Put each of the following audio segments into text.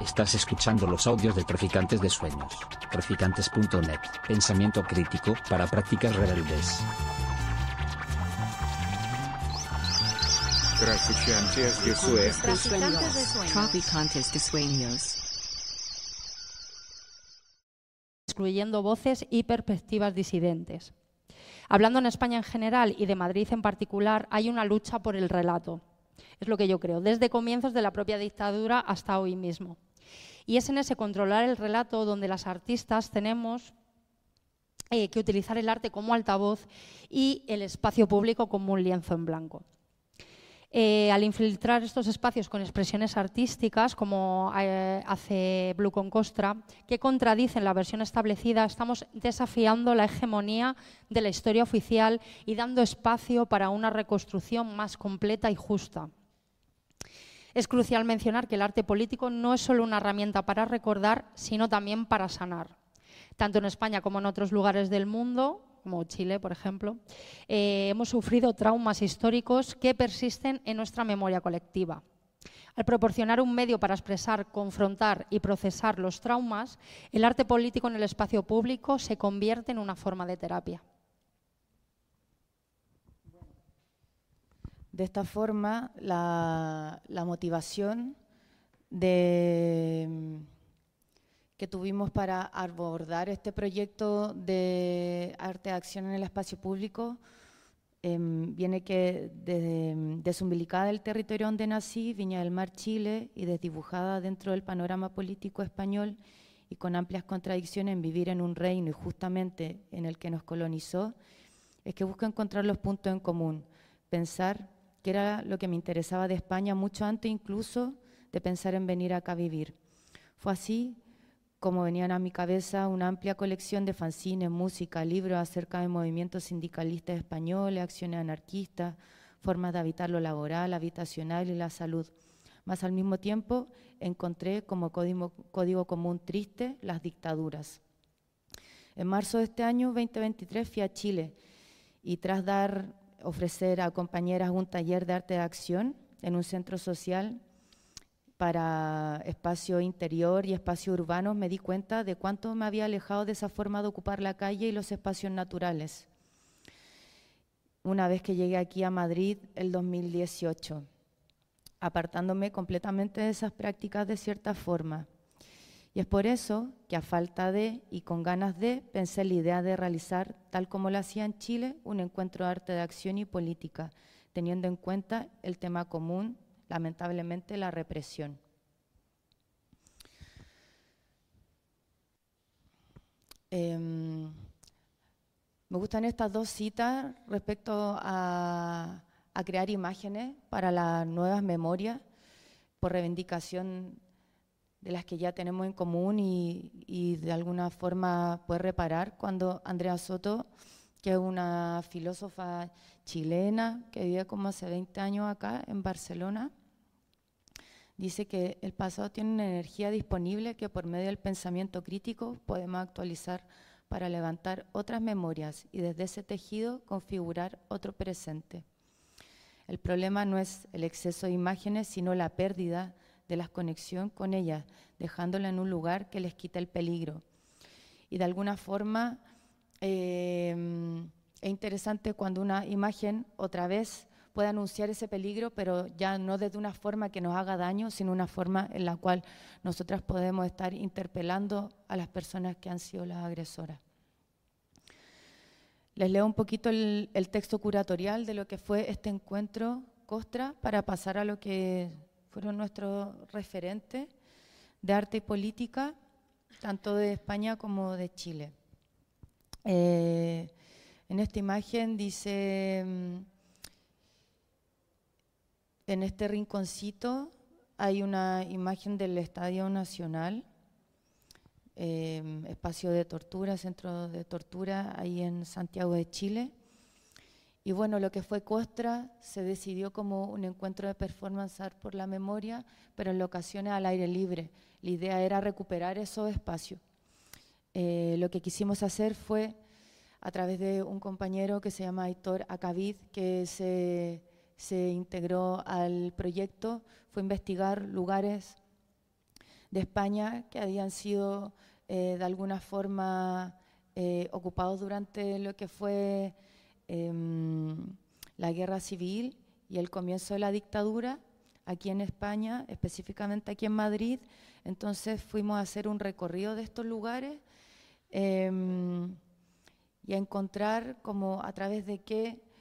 Estás escuchando los audios de Traficantes de Sueños. Traficantes.net. Pensamiento crítico para prácticas rebeldes. Traficantes de Sueños. Traficantes de sueños. Traficantes de sueños. excluyendo voces y perspectivas disidentes. Hablando en España en general y de Madrid en particular, hay una lucha por el relato. Es lo que yo creo, desde comienzos de la propia dictadura hasta hoy mismo. Y es en ese controlar el relato donde las artistas tenemos eh, que utilizar el arte como altavoz y el espacio público como un lienzo en blanco. Eh, al infiltrar estos espacios con expresiones artísticas, como eh, hace Blue con Costra, que contradicen la versión establecida, estamos desafiando la hegemonía de la historia oficial y dando espacio para una reconstrucción más completa y justa. Es crucial mencionar que el arte político no es solo una herramienta para recordar, sino también para sanar. Tanto en España como en otros lugares del mundo, como Chile, por ejemplo, eh, hemos sufrido traumas históricos que persisten en nuestra memoria colectiva. Al proporcionar un medio para expresar, confrontar y procesar los traumas, el arte político en el espacio público se convierte en una forma de terapia. De esta forma, la, la motivación de, que tuvimos para abordar este proyecto de arte de acción en el espacio público em, viene que desde desumbilicada del territorio donde nací, Viña del Mar, Chile, y desdibujada dentro del panorama político español y con amplias contradicciones en vivir en un reino y justamente en el que nos colonizó, es que busco encontrar los puntos en común, pensar que era lo que me interesaba de España mucho antes incluso de pensar en venir acá a vivir. Fue así como venían a mi cabeza una amplia colección de fanzines, música, libros acerca de movimientos sindicalistas españoles, acciones anarquistas, formas de habitar lo laboral, habitacional y la salud. Más al mismo tiempo encontré como código, código común triste las dictaduras. En marzo de este año, 2023, fui a Chile y tras dar ofrecer a compañeras un taller de arte de acción en un centro social para espacio interior y espacio urbano, me di cuenta de cuánto me había alejado de esa forma de ocupar la calle y los espacios naturales. Una vez que llegué aquí a Madrid el 2018, apartándome completamente de esas prácticas de cierta forma. Y es por eso que a falta de y con ganas de pensé la idea de realizar, tal como lo hacía en Chile, un encuentro de arte de acción y política, teniendo en cuenta el tema común, lamentablemente, la represión. Eh, me gustan estas dos citas respecto a, crear imágenes para las nuevas memorias por reivindicación de las que ya tenemos en común y, de alguna forma puede reparar cuando Andrea Soto, que es una filósofa chilena que vive como hace 20 años acá en Barcelona, dice que el pasado tiene una energía disponible que por medio del pensamiento crítico podemos actualizar para levantar otras memorias y desde ese tejido configurar otro presente. El problema no es el exceso de imágenes, sino la pérdida de la conexión con ellas, dejándola en un lugar que les quita el peligro. Y de alguna forma eh, es interesante cuando una imagen otra vez puede anunciar ese peligro, pero ya no desde una forma que nos haga daño, sino una forma en la cual nosotras podemos estar interpelando a las personas que han sido las agresoras. Les leo un poquito el, texto curatorial de lo que fue este encuentro Costra para pasar a lo que fueron nuestros referentes de arte y política, tanto de España como de Chile. Eh, en esta imagen dice, en este rinconcito hay una imagen del Estadio Nacional, eh, espacio de tortura, centro de tortura, ahí en Santiago de Chile. Y bueno, lo que fue Costra se decidió como un encuentro de performance art por la memoria, pero en ocasiones al aire libre. La idea era recuperar esos espacios. Eh, lo que quisimos hacer fue, a través de un compañero que se llama Aitor Acavid, que se, se integró al proyecto, fue investigar lugares de España que habían sido eh, de alguna forma eh, ocupados durante lo que fue em, la guerra civil y el comienzo de la dictadura aquí en España, específicamente aquí en Madrid. Entonces fuimos a hacer un recorrido de estos lugares em, y a encontrar como a través de qué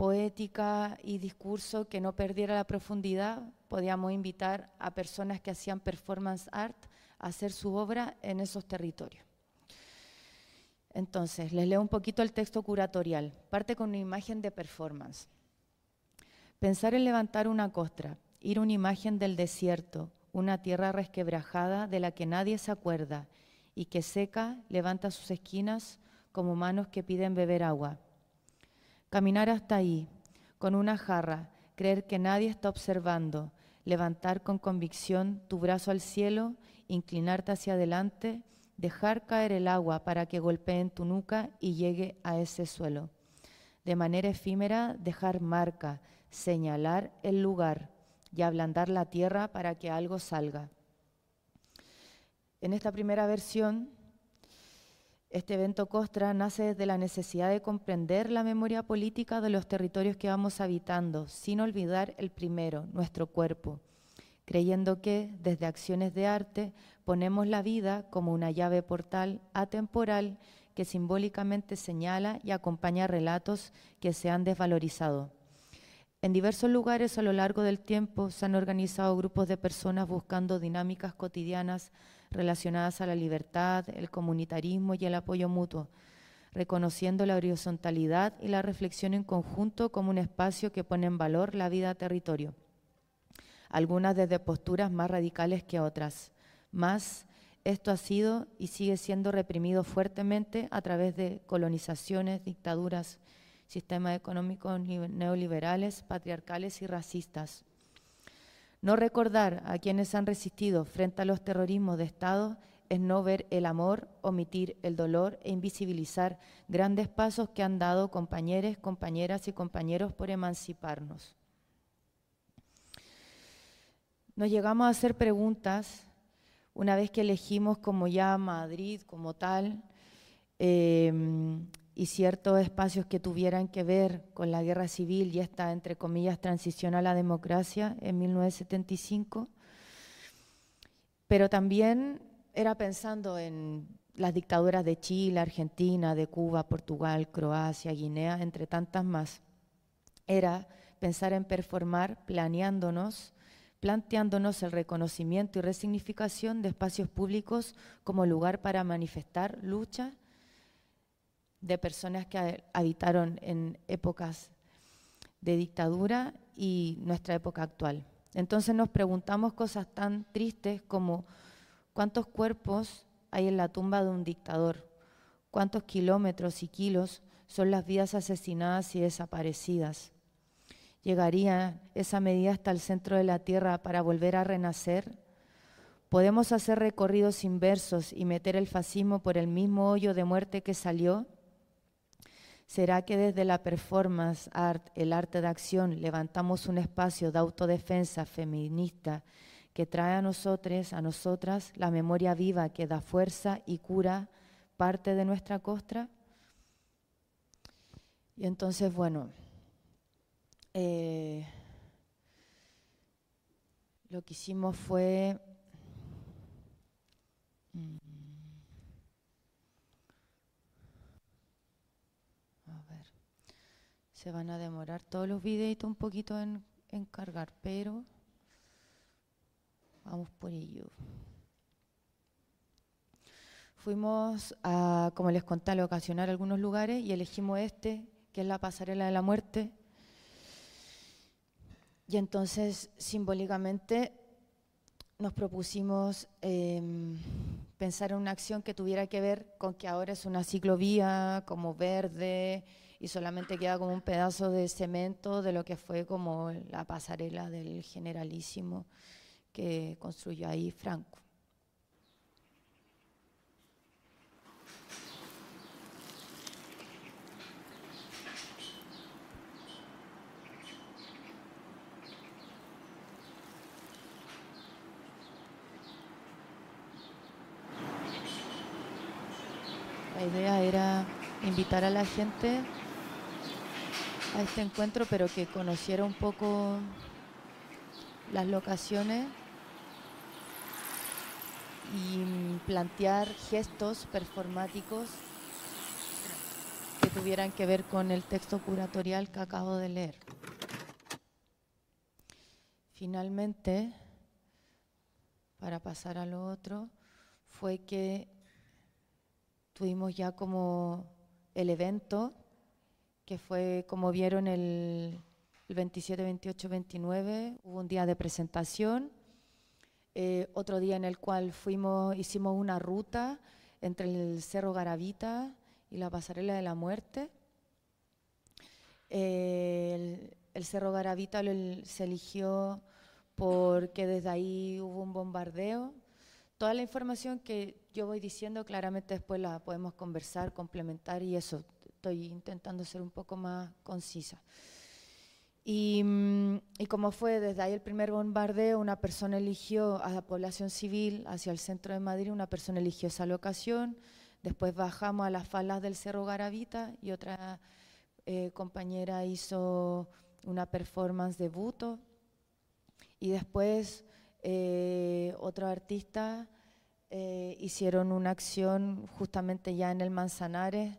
poética y discurso que no perdiera la profundidad, podíamos invitar a personas que hacían performance art a hacer su obra en esos territorios. Entonces, les leo un poquito el texto curatorial. Parte con una imagen de performance. Pensar en levantar una costra, ir una imagen del desierto, una tierra resquebrajada de la que nadie se acuerda y que seca levanta sus esquinas como manos que piden beber agua. Caminar hasta ahí, con una jarra, creer que nadie está observando, levantar con convicción tu brazo al cielo, inclinarte hacia adelante, dejar caer el agua para que golpee en tu nuca y llegue a ese suelo. De manera efímera, dejar marca, señalar el lugar y ablandar la tierra para que algo salga. En esta primera versión, este evento Costra nace desde la necesidad de comprender la memoria política de los territorios que vamos habitando, sin olvidar el primero, nuestro cuerpo, creyendo que desde acciones de arte ponemos la vida como una llave portal atemporal que simbólicamente señala y acompaña relatos que se han desvalorizado. En diversos lugares a lo largo del tiempo se han organizado grupos de personas buscando dinámicas cotidianas relacionadas a la libertad, el comunitarismo y el apoyo mutuo, reconociendo la horizontalidad y la reflexión en conjunto como un espacio que pone en valor la vida territorio, algunas desde posturas más radicales que otras. Más, esto ha sido y sigue siendo reprimido fuertemente a través de colonizaciones, dictaduras, sistemas económicos neoliberales, patriarcales y racistas. No recordar a quienes han resistido frente a los terrorismos de Estado es no ver el amor, omitir el dolor e invisibilizar grandes pasos que han dado compañeros, compañeras y compañeros por emanciparnos. Nos llegamos a hacer preguntas una vez que elegimos como ya Madrid como tal, eh, y ciertos espacios que tuvieran que ver con la guerra civil y esta, entre comillas, transición a la democracia en 1975. Pero también era pensando en las dictaduras de Chile, Argentina, de Cuba, Portugal, Croacia, Guinea, entre tantas más. Era pensar en performar planeándonos, planteándonos el reconocimiento y resignificación de espacios públicos como lugar para manifestar lucha de personas que habitaron en épocas de dictadura y nuestra época actual. Entonces nos preguntamos cosas tan tristes como cuántos cuerpos hay en la tumba de un dictador, cuántos kilómetros y kilos son las vidas asesinadas y desaparecidas. ¿Llegaría esa medida hasta el centro de la tierra para volver a renacer? ¿Podemos hacer recorridos inversos y meter el fascismo por el mismo hoyo de muerte que salió? ¿Será que desde la performance art, el arte de acción, levantamos un espacio de autodefensa feminista que trae a nosotros, a nosotras, la memoria viva que da fuerza y cura parte de nuestra costra? Y entonces, bueno, eh, lo que hicimos fue... Mm, Se van a demorar todos los videitos un poquito en, cargar, pero vamos por ello. Fuimos a, como les conté, a ocasionar algunos lugares y elegimos este, que es la pasarela de la muerte. Y entonces, simbólicamente, nos propusimos em, pensar en una acción que tuviera que ver con que ahora es una ciclovía como verde y solamente queda como un pedazo de cemento de lo que fue como la pasarela del generalísimo que construyó ahí Franco. La idea era invitar a la gente a este encuentro, pero que conociera un poco las locaciones y plantear gestos performáticos que tuvieran que ver con el texto curatorial que acabo de leer. Finalmente, para pasar a lo otro, fue que tuvimos ya como el evento, que fue como vieron el, 27, 28, 29, hubo un día de presentación, eh, otro día en el cual fuimos, hicimos una ruta entre el Cerro Garavita y la Pasarela de la Muerte. el, Cerro Garavita se eligió porque desde ahí hubo un bombardeo. Toda la información que yo voy diciendo claramente después la podemos conversar, complementar y eso, estoy intentando ser un poco más concisa. Y, mm, y, como fue desde ahí el primer bombardeo, una persona eligió a la población civil hacia el centro de Madrid, una persona eligió esa locación, después bajamos a las faldas del Cerro Garavita y otra eh, compañera hizo una performance de buto y después eh, otro artista eh, hicieron una acción justamente ya en el Manzanares,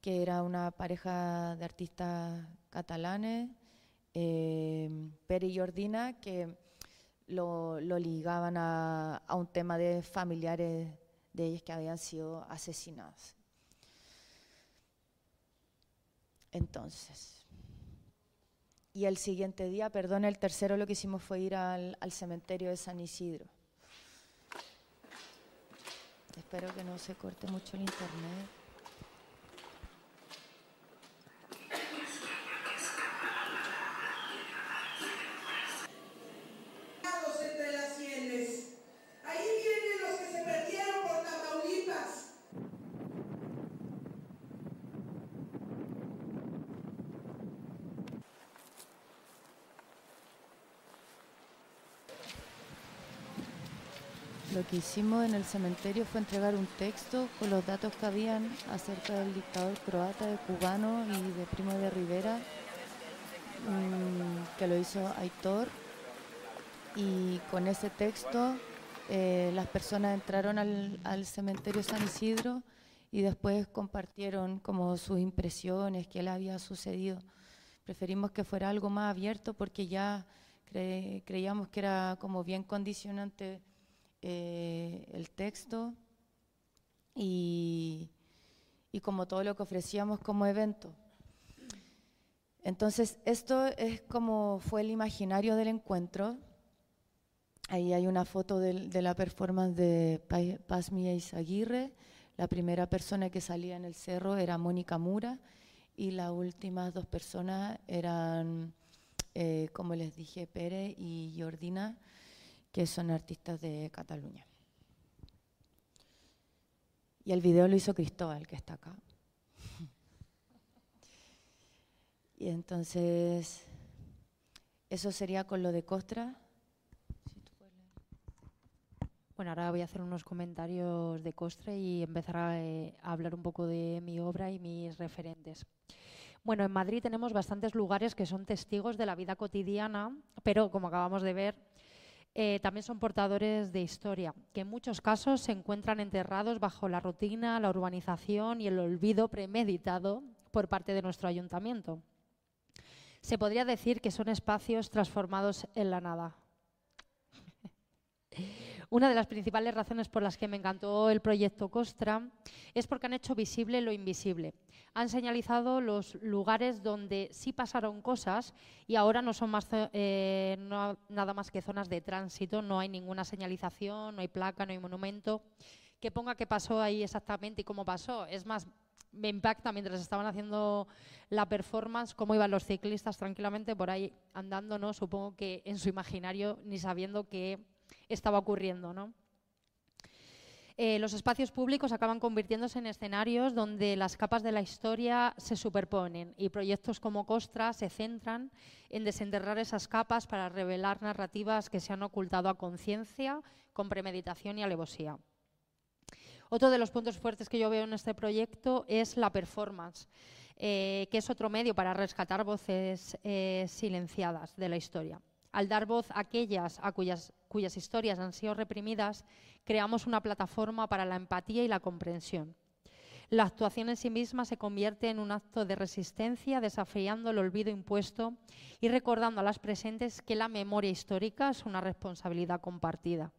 que era una pareja de artistas catalanes eh, Pere y Jordina, que lo, ligaban a, un tema de familiares de ellos que habían sido asesinados. Entonces, y el siguiente día, perdón, el tercero lo que hicimos fue ir al, al cementerio de San Isidro. Espero que no se corte mucho el internet. Lo que hicimos en el cementerio fue entregar un texto con los datos que habían acerca del dictador croata, de cubano y de Primo de Rivera, mm, que lo hizo Aitor. Y con ese texto eh, las personas entraron al, al, cementerio San Isidro y después compartieron como sus impresiones, qué le había sucedido. Preferimos que fuera algo más abierto porque ya creíamos que era como bien condicionante eh, el texto y, como todo lo que ofrecíamos como evento. Entonces, esto es como fue el imaginario del encuentro. Ahí hay una foto de, la performance de Paz Mía Aguirre. La primera persona que salía en el cerro era Mónica Mura y las últimas dos personas eran, eh, como les dije, Pere y Jordina que son artistas de Cataluña. Y el video lo hizo Cristóbal, que está acá. Y entonces, eso sería con lo de Costra. Bueno, ahora voy a hacer unos comentarios de Costra y empezar a, eh, a, hablar un poco de mi obra y mis referentes. Bueno, en Madrid tenemos bastantes lugares que son testigos de la vida cotidiana, pero como acabamos de ver, eh, también son portadores de historia, que en muchos casos se encuentran enterrados bajo la rutina, la urbanización y el olvido premeditado por parte de nuestro ayuntamiento. Se podría decir que son espacios transformados en la nada. Una de las principales razones por las que me encantó el proyecto Costra es porque han hecho visible lo invisible. Han señalizado los lugares donde sí pasaron cosas y ahora no son más, eh, nada más que zonas de tránsito, no hay ninguna señalización, no hay placa, no hay monumento que ponga qué pasó ahí exactamente y cómo pasó. Es más, me impacta mientras estaban haciendo la performance cómo iban los ciclistas tranquilamente por ahí andando, ¿no? Supongo que en su imaginario ni sabiendo que estaba ocurriendo. ¿no? Eh, los espacios públicos acaban convirtiéndose en escenarios donde las capas de la historia se superponen y proyectos como Costra se centran en desenterrar esas capas para revelar narrativas que se han ocultado a conciencia, con premeditación y alevosía. Otro de los puntos fuertes que yo veo en este proyecto es la performance, eh, que es otro medio para rescatar voces eh, silenciadas de la historia. Al dar voz a aquellas a cuyas, cuyas historias han sido reprimidas, creamos una plataforma para la empatía y la comprensión. La actuación en sí misma se convierte en un acto de resistencia, desafiando el olvido impuesto y recordando a las presentes que la memoria histórica es una responsabilidad compartida.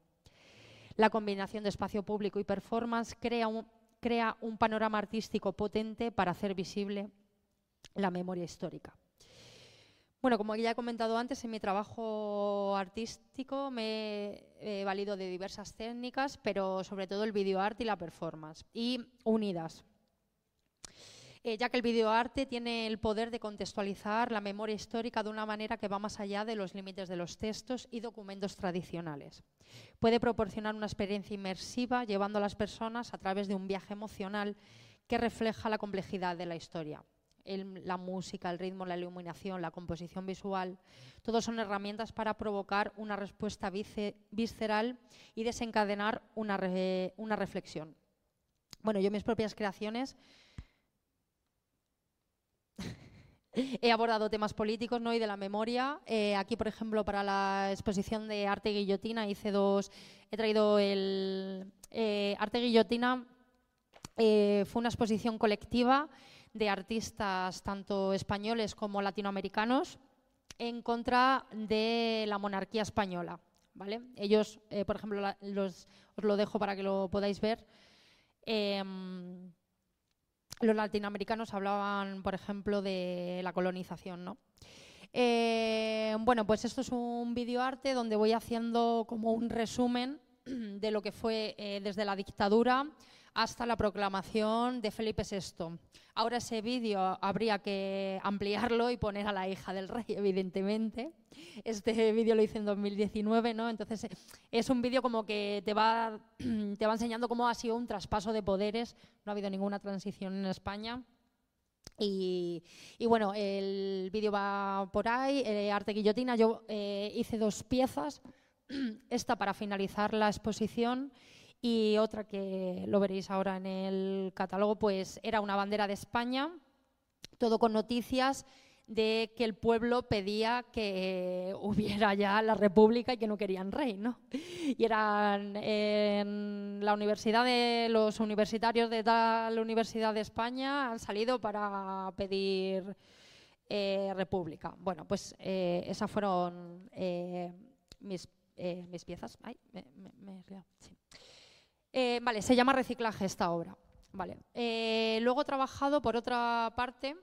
La combinación de espacio público y performance crea un, crea un panorama artístico potente para hacer visible la memoria histórica. Bueno, como ya he comentado antes, en mi trabajo artístico me he valido de diversas técnicas, pero sobre todo el videoarte y la performance, y unidas. Eh, ya que el videoarte tiene el poder de contextualizar la memoria histórica de una manera que va más allá de los límites de los textos y documentos tradicionales. Puede proporcionar una experiencia inmersiva llevando a las personas a través de un viaje emocional que refleja la complejidad de la historia la música, el ritmo, la iluminación, la composición visual, todos son herramientas para provocar una respuesta visceral y desencadenar una, una reflexión. Bueno, yo mis propias creaciones He abordado temas políticos ¿no? y de la memoria. Eh, aquí, por ejemplo, para la exposición de arte guillotina hice dos. He traído el eh, arte guillotina. Eh, fue una exposición colectiva de artistas tanto españoles como latinoamericanos en contra de la monarquía española. ¿vale? Ellos, eh, por ejemplo, os lo dejo para que lo podáis ver. Em, los latinoamericanos hablaban, por ejemplo, de la colonización. ¿no? Eh, bueno, pues esto es un videoarte donde voy haciendo como un resumen de lo que fue eh, desde la dictadura hasta la proclamación de Felipe VI. Ahora ese vídeo habría que ampliarlo y poner a la hija del rey, evidentemente. Este vídeo lo hice en 2019, ¿no? Entonces es un vídeo como que te va, te va enseñando cómo ha sido un traspaso de poderes. No ha habido ninguna transición en España. Y, bueno, el vídeo va por ahí, eh, Arte Guillotina. Yo eh, hice dos piezas, esta para finalizar la exposición y otra que lo veréis ahora en el catálogo, pues era una bandera de España, todo con noticias de que el pueblo pedía que hubiera ya la república y que no querían rey, ¿no? Y eran en la universidad de los universitarios de tal universidad de España han salido para pedir eh, república. Bueno, pues eh, esas fueron eh, mis, mis, piezas. Ay, me, me, sí. Eh, vale, se llama reciclaje esta obra. Vale. Eh, luego he trabajado, por otra parte,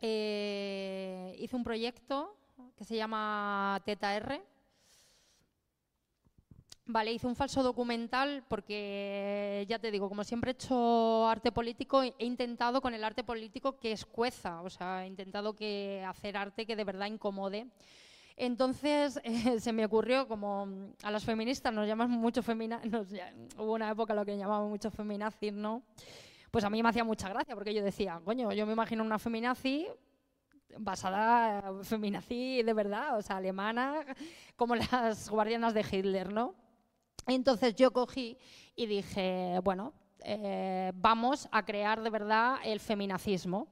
eh, hice un proyecto que se llama Teta R. Vale, hice un falso documental porque, ya te digo, como siempre he hecho arte político, he intentado con el arte político que escueza, o sea, he intentado que hacer arte que de verdad incomode entonces eh, se me ocurrió, como a las feministas nos llaman mucho feminazis, hubo una época en la que llamaban mucho feminazis, ¿no? Pues a mí me hacía mucha gracia porque yo decía, coño, yo me imagino una feminazi basada, feminazi de verdad, o sea, alemana, como las guardianas de Hitler, ¿no? Entonces yo cogí y dije, bueno, eh, vamos a crear de verdad el feminacismo.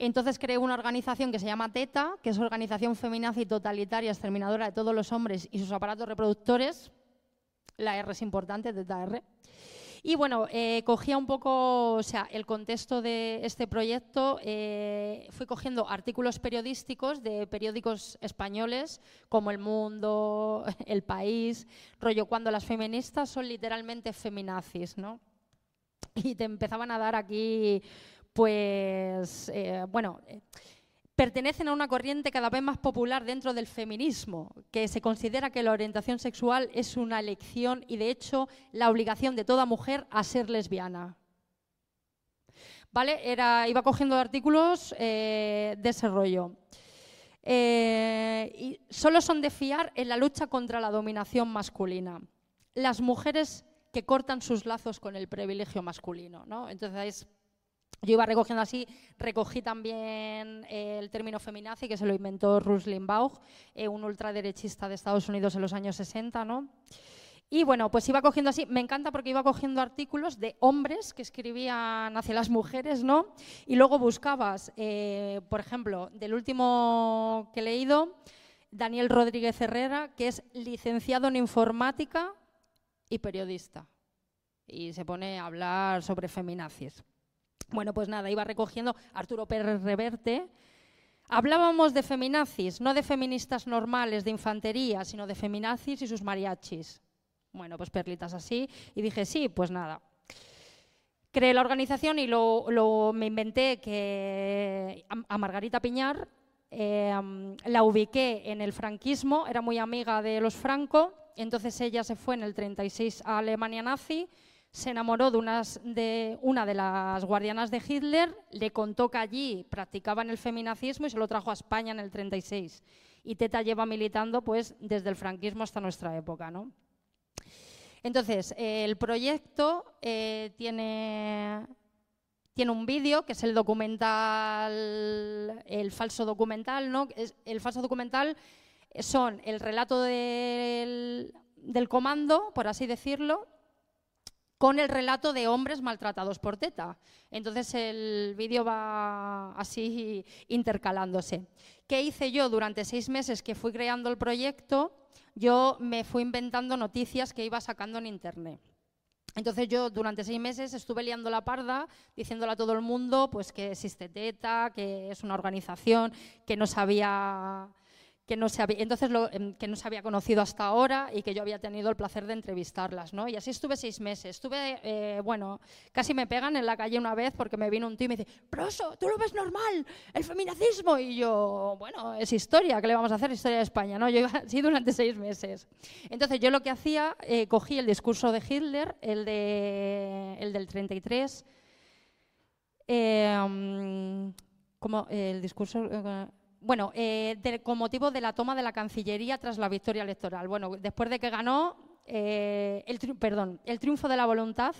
Entonces creé una organización que se llama TETA, que es Organización Feminazi Totalitaria Exterminadora de todos los hombres y sus aparatos reproductores. La R es importante, TETA R. Y bueno, eh, cogía un poco, o sea, el contexto de este proyecto, eh, fui cogiendo artículos periodísticos de periódicos españoles como El Mundo, El País, rollo cuando las feministas son literalmente feminazis, ¿no? Y te empezaban a dar aquí pues, eh, bueno, eh, pertenecen a una corriente cada vez más popular dentro del feminismo, que se considera que la orientación sexual es una elección y, de hecho, la obligación de toda mujer a ser lesbiana. ¿Vale? Era, iba cogiendo artículos eh, de ese rollo. y solo son de fiar en la lucha contra la dominación masculina. Las mujeres que cortan sus lazos con el privilegio masculino. ¿no? Entonces, yo iba recogiendo así, recogí también eh, el término feminazi, que se lo inventó Russ Limbaugh, eh, un ultraderechista de Estados Unidos en los años 60, ¿no? Y bueno, pues iba cogiendo así, me encanta porque iba cogiendo artículos de hombres que escribían hacia las mujeres, ¿no? Y luego buscabas, eh, por ejemplo, del último que he leído, Daniel Rodríguez Herrera, que es licenciado en informática y periodista. Y se pone a hablar sobre feminazis. Bueno, pues nada, iba recogiendo Arturo Pérez Reverte. Hablábamos de feminazis, no de feministas normales de infantería, sino de feminazis y sus mariachis. Bueno, pues perlitas así. Y dije, sí, pues nada. Creé la organización y lo, me inventé que a, Margarita Piñar em, la ubiqué en el franquismo, era muy amiga de los Franco, entonces ella se fue en el 36 a Alemania nazi, se enamoró de, unas, de una de las guardianas de Hitler, le contó que allí practicaban el feminazismo y se lo trajo a España en el 36. Y Teta lleva militando pues desde el franquismo hasta nuestra época, ¿no? Entonces, eh, el proyecto eh, tiene, tiene un vídeo, que es el documental, el falso documental, ¿no? el falso documental son el relato del, del comando, por así decirlo, con el relato de hombres maltratados por Teta. Entonces el vídeo va así intercalándose. ¿Qué hice yo durante seis meses que fui creando el proyecto? yo me fui inventando noticias que iba sacando en internet. Entonces yo durante seis meses estuve liando la parda, diciéndole a todo el mundo pues, que existe TETA, que es una organización que no sabía que no se había, entonces em, que no se había conocido hasta ahora y que yo había tenido el placer de entrevistarlas. ¿no? Y así estuve seis meses. Estuve, eh, bueno, casi me pegan en la calle una vez porque me vino un tío y me dice, Proso, tú lo ves normal, el feminacismo. Y yo, bueno, es historia, ¿qué le vamos a hacer? Historia de España. ¿no? Yo iba así durante seis meses. Entonces yo lo que hacía, eh, cogí el discurso de Hitler, el, de, el del 33, eh, mm, como el discurso bueno, eh, con motivo de la toma de la Cancillería tras la victoria electoral. Bueno, después de que ganó, eh, el, perdón, el triunfo de la voluntad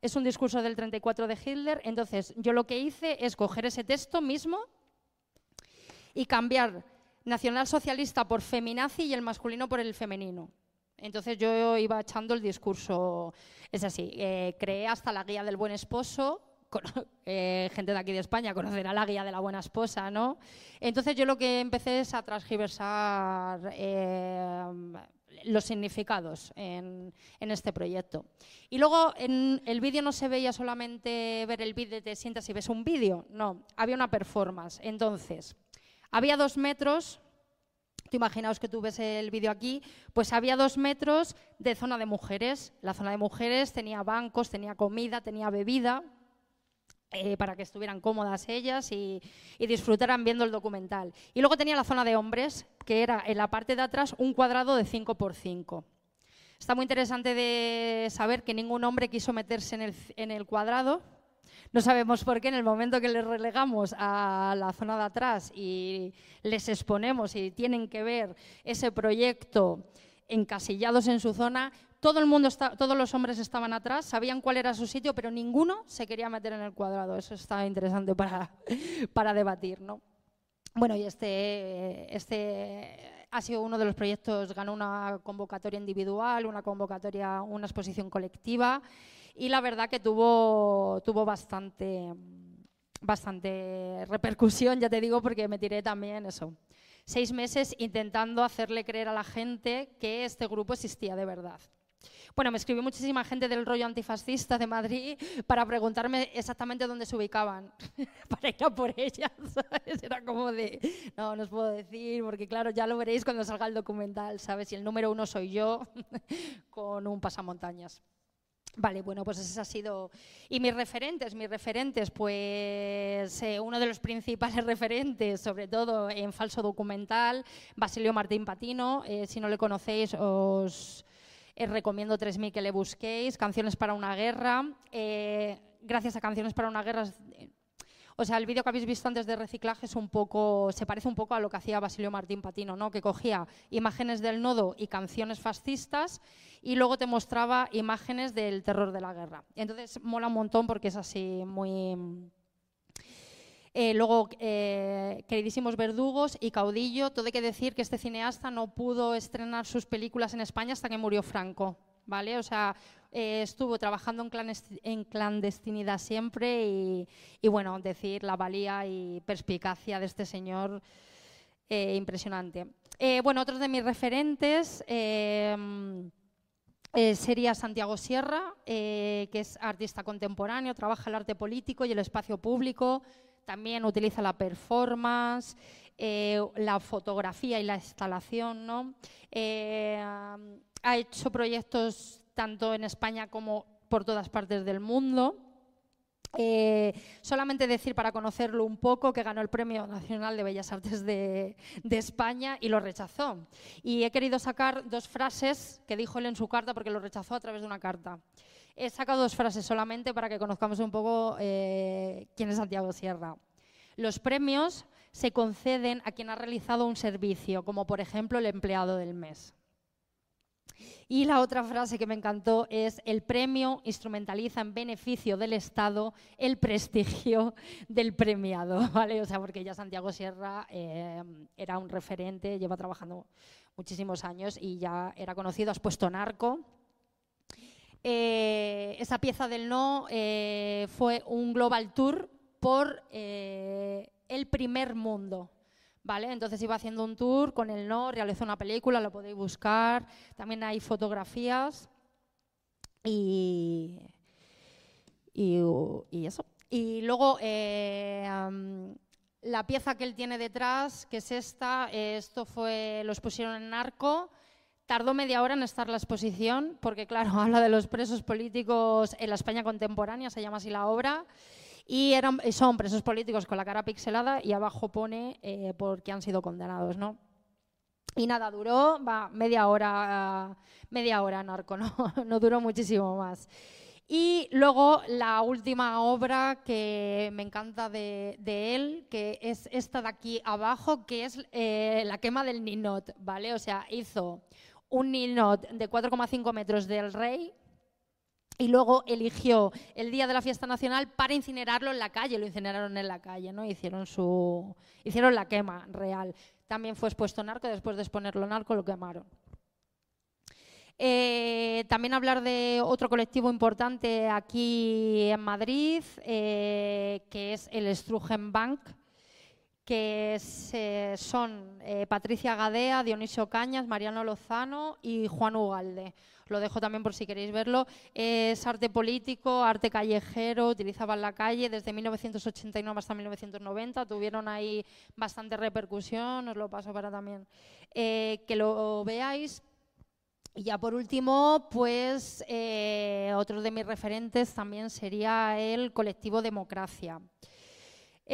es un discurso del 34 de Hitler, entonces yo lo que hice es coger ese texto mismo y cambiar nacionalsocialista por feminazi y el masculino por el femenino. Entonces yo iba echando el discurso, es así, eh, creé hasta la guía del buen esposo, eh, gente de aquí de España conocerá la guía de la buena esposa, ¿no? Entonces yo lo que empecé es a transgiversar eh, los significados en, este proyecto. Y luego en el vídeo no se veía solamente ver el vídeo, te sientas y ves un vídeo, no, había una performance. Entonces, había dos metros imaginaos que tú ves el vídeo aquí, pues había dos metros de zona de mujeres. La zona de mujeres tenía bancos, tenía comida, tenía bebida, eh, para que estuvieran cómodas ellas y, disfrutaran viendo el documental. Y luego tenía la zona de hombres, que era en la parte de atrás un cuadrado de 5 por 5. Está muy interesante de saber que ningún hombre quiso meterse en el, en el cuadrado. No sabemos por qué en el momento que les relegamos a la zona de atrás y les exponemos y tienen que ver ese proyecto encasillados en su zona, todo el mundo todos los hombres estaban atrás, sabían cuál era su sitio, pero ninguno se quería meter en el cuadrado. Eso está interesante para, para debatir, ¿no? Bueno, y este, este ha sido uno de los proyectos, ganó una convocatoria individual, una convocatoria, una exposición colectiva, y la verdad que tuvo, tuvo bastante, bastante repercusión, ya te digo, porque me tiré también eso. Seis meses intentando hacerle creer a la gente que este grupo existía de verdad. Bueno, me escribió muchísima gente del rollo antifascista de Madrid para preguntarme exactamente dónde se ubicaban, para ir a por ellas. Era como de, no, no os puedo decir, porque claro, ya lo veréis cuando salga el documental, ¿sabes? Y el número uno soy yo con un pasamontañas. Vale, bueno, pues ese ha sido. Y mis referentes, mis referentes, pues eh, uno de los principales referentes, sobre todo en falso documental, Basilio Martín Patino. Eh, si no le conocéis, os, eh, recomiendo 3.000 que le busquéis, Canciones para una guerra. Eh, gracias a Canciones para una guerra, eh, o sea, el vídeo que habéis visto antes de reciclaje es un poco, se parece un poco a lo que hacía Basilio Martín Patino, ¿no? que cogía imágenes del nodo y canciones fascistas y luego te mostraba imágenes del terror de la guerra. Entonces mola un montón porque es así muy eh, luego, eh, queridísimos verdugos y caudillo. Todo hay que decir que este cineasta no pudo estrenar sus películas en España hasta que murió Franco. ¿vale? O sea, eh, estuvo trabajando en, clandestinidad siempre y, bueno, decir la valía y perspicacia de este señor eh, impresionante. Bueno, otros de mis referentes sería Santiago Sierra, que es artista contemporáneo, trabaja el arte político y el espacio público, también utiliza la performance, la fotografía y la instalación, ¿no? ha hecho proyectos tanto en España como por todas partes del mundo. Eh, solamente decir para conocerlo un poco que ganó el Premio Nacional de Bellas Artes de, España y lo rechazó. Y he querido sacar dos frases que dijo él en su carta porque lo rechazó a través de una carta. He sacado dos frases solamente para que conozcamos un poco eh, quién es Santiago Sierra. Los premios se conceden a quien ha realizado un servicio, como por ejemplo el empleado del mes. Y la otra frase que me encantó es, el premio instrumentaliza en beneficio del Estado el prestigio del premiado, ¿vale? O sea, porque ya Santiago Sierra eh, era un referente, lleva trabajando muchísimos años y ya era conocido, has puesto narco. Eh, esa pieza del no eh, fue un global tour por el primer mundo, ¿vale? Entonces iba haciendo un tour con el no, realizó una película, lo podéis buscar, también hay fotografías y, y, eso. Y luego eh, la pieza que él tiene detrás, que es esta, esto fue, los pusieron en narco, tardó media hora en estar la exposición, porque claro, habla de los presos políticos en la España contemporánea, se llama así la obra, y son presos políticos con la cara pixelada y abajo pone eh, por qué han sido condenados, ¿no? Y nada, duró va, media hora, media hora narco, ¿no? no duró muchísimo más. Y luego la última obra que me encanta de, él, que es esta de aquí abajo, que es eh, la quema del ninot, ¿vale? O sea, hizo un ninot de 4,5 metros del rey, y luego eligió el día de la fiesta nacional para incinerarlo en la calle, lo incineraron en la calle, ¿no? Hicieron su hicieron la quema real. También fue expuesto narco, después de exponerlo narco lo quemaron. Eh, también hablar de otro colectivo importante aquí en Madrid, eh, que es el Strugen Que eh, son Patricia Gadea, Dionisio Cañas, Mariano Lozano y Juan Ugalde lo dejo también por si queréis verlo, es arte político, arte callejero, utilizaban la calle desde 1989 hasta 1990, tuvieron ahí bastante repercusión, os lo paso para también eh, que lo veáis. Y ya por último, pues eh, otro de mis referentes también sería el colectivo Democracia.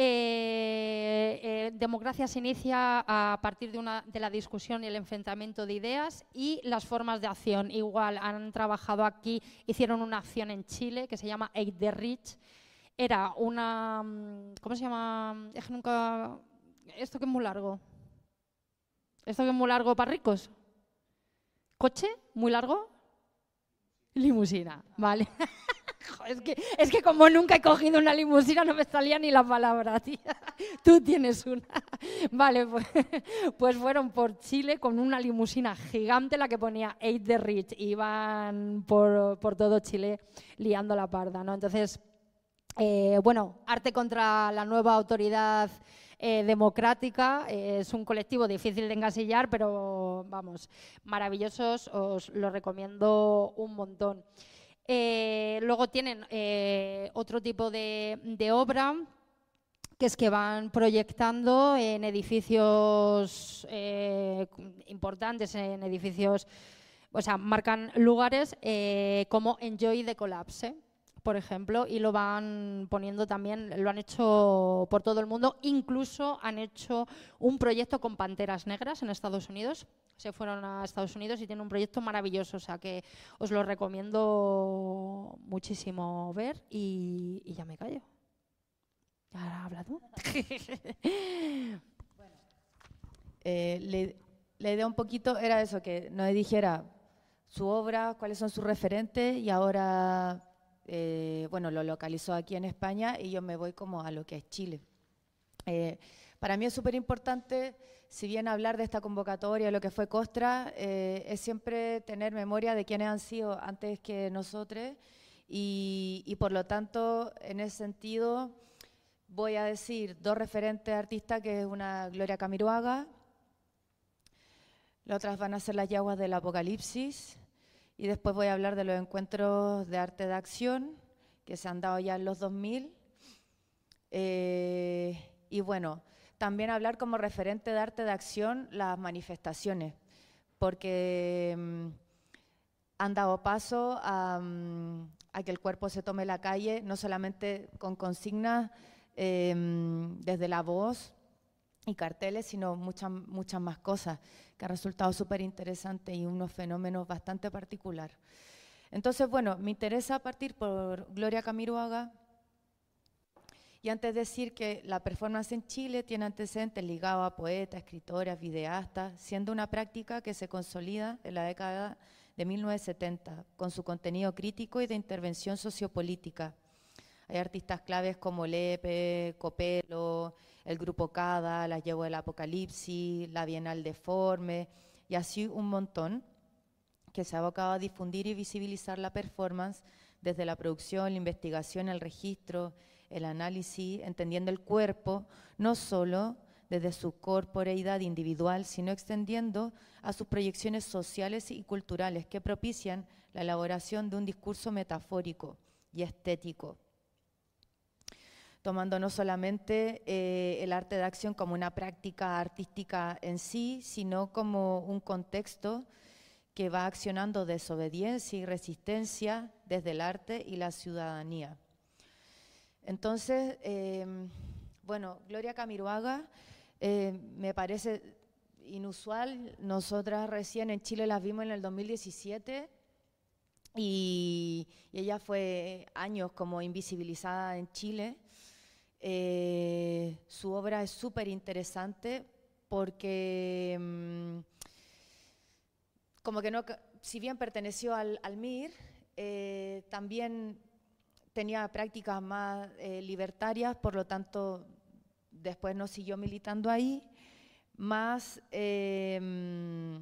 Eh, eh, democracia se inicia a partir de, una, de, la discusión y el enfrentamiento de ideas y las formas de acción. Igual han trabajado aquí, hicieron una acción en Chile que se llama Aid the Rich. Era una. Mm, ¿Cómo se llama? Es que nunca. Esto que es muy largo. Esto que es muy largo para ricos. ¿Coche? ¿Muy largo? Limusina, vale. es, que, como nunca he cogido una limusina no me salía ni la palabra, tía. Tú tienes una. Vale, pues, pues, fueron por Chile con una limusina gigante, la que ponía Eight the Rich. Iban por, por todo Chile liando la parda, ¿no? Entonces, eh, bueno, Arte contra la nueva autoridad eh, democrática. Eh, es un colectivo difícil de engasillar, pero vamos, maravillosos, os lo recomiendo un montón. Eh, luego tienen otro tipo de, obra que es que van proyectando en edificios importantes, en edificios, o sea, marcan lugares como Enjoy the Collapse por ejemplo, y lo van poniendo también, lo han hecho por todo el mundo, incluso han hecho un proyecto con panteras negras en Estados Unidos, se fueron a Estados Unidos y tienen un proyecto maravilloso, o sea que os lo recomiendo muchísimo ver y, ya me callo. Ahora habla tú. Eh, la idea un poquito era eso, que nos dijera su obra, cuáles son sus referentes y ahora eh, bueno, lo localizó aquí en España y yo me voy como a lo que es Chile. Eh, Para mí es súper importante, si bien hablar de esta convocatoria, lo que fue Costra, eh, es siempre tener memoria de quiénes han sido antes que nosotros y, y por lo tanto, en ese sentido, voy a decir dos referentes artistas, que es una Gloria Camiruaga, las otras van a ser las yaguas del Apocalipsis, y después voy a hablar de los encuentros de arte de acción que se han dado ya en los 2000. Eh, y bueno, también hablar como referente de arte de acción las manifestaciones, porque mm, han dado paso mm, a, que el cuerpo se tome la calle, no solamente con consignas em, desde la voz y carteles, sino muchas, muchas más cosas que ha resultado súper interesante y unos fenómenos bastante particulares. Entonces, bueno, me interesa partir por Gloria Camiruaga y antes decir que la performance en Chile tiene antecedentes ligados a poetas, escritoras, videastas, siendo una práctica que se consolida en la década de 1970 con su contenido crítico y de intervención sociopolítica. Hay artistas claves como Lepe, Copelo, el Grupo Cada, la Llevo del Apocalipsis, la Bienal Deforme, y así un montón que se ha abocado a difundir y visibilizar la performance desde la producción, la investigación, el registro, el análisis, entendiendo el cuerpo, no solo desde su corporeidad individual, sino extendiendo a sus proyecciones sociales y culturales que propician la elaboración de un discurso metafórico y estético tomando no solamente eh, el arte de acción como una práctica artística en sí, sino como un contexto que va accionando desobediencia y resistencia desde el arte y la ciudadanía. Entonces, em, bueno, Gloria Camiruaga eh, me parece inusual. Nosotras recién en Chile las vimos en el 2017 y ella fue años como invisibilizada en Chile. Eh, su obra es súper interesante porque mm, como que no, si bien perteneció al, MIR, eh, también tenía prácticas más eh, libertarias, por lo tanto después no siguió militando ahí, más mm,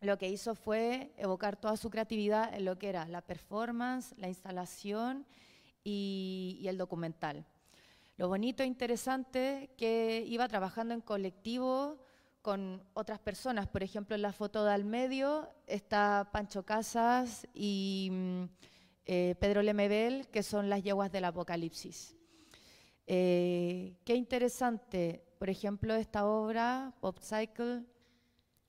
lo que hizo fue evocar toda su creatividad en lo que era la performance, la instalación y el documental. Lo bonito e interesante que iba trabajando en colectivo con otras personas. Por ejemplo, en la foto de al medio está Pancho Casas y mm, eh, Pedro Lemebel, que son las yeguas del Apocalipsis. Eh, qué interesante, por ejemplo, esta obra, Pop Cycle,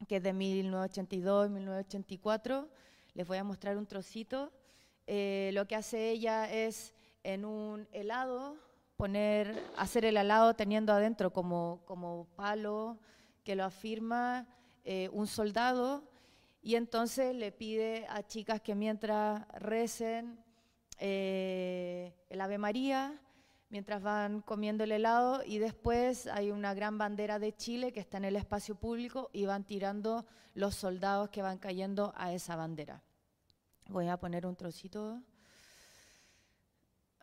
que es de 1982-1984. Les voy a mostrar un trocito. Eh, lo que hace ella es en un helado poner, hacer el alado teniendo adentro como, como palo que lo afirma eh, un soldado y entonces le pide a chicas que mientras recen eh, el Ave María, mientras van comiendo el helado y después hay una gran bandera de Chile que está en el espacio público y van tirando los soldados que van cayendo a esa bandera. Voy a poner un trocito.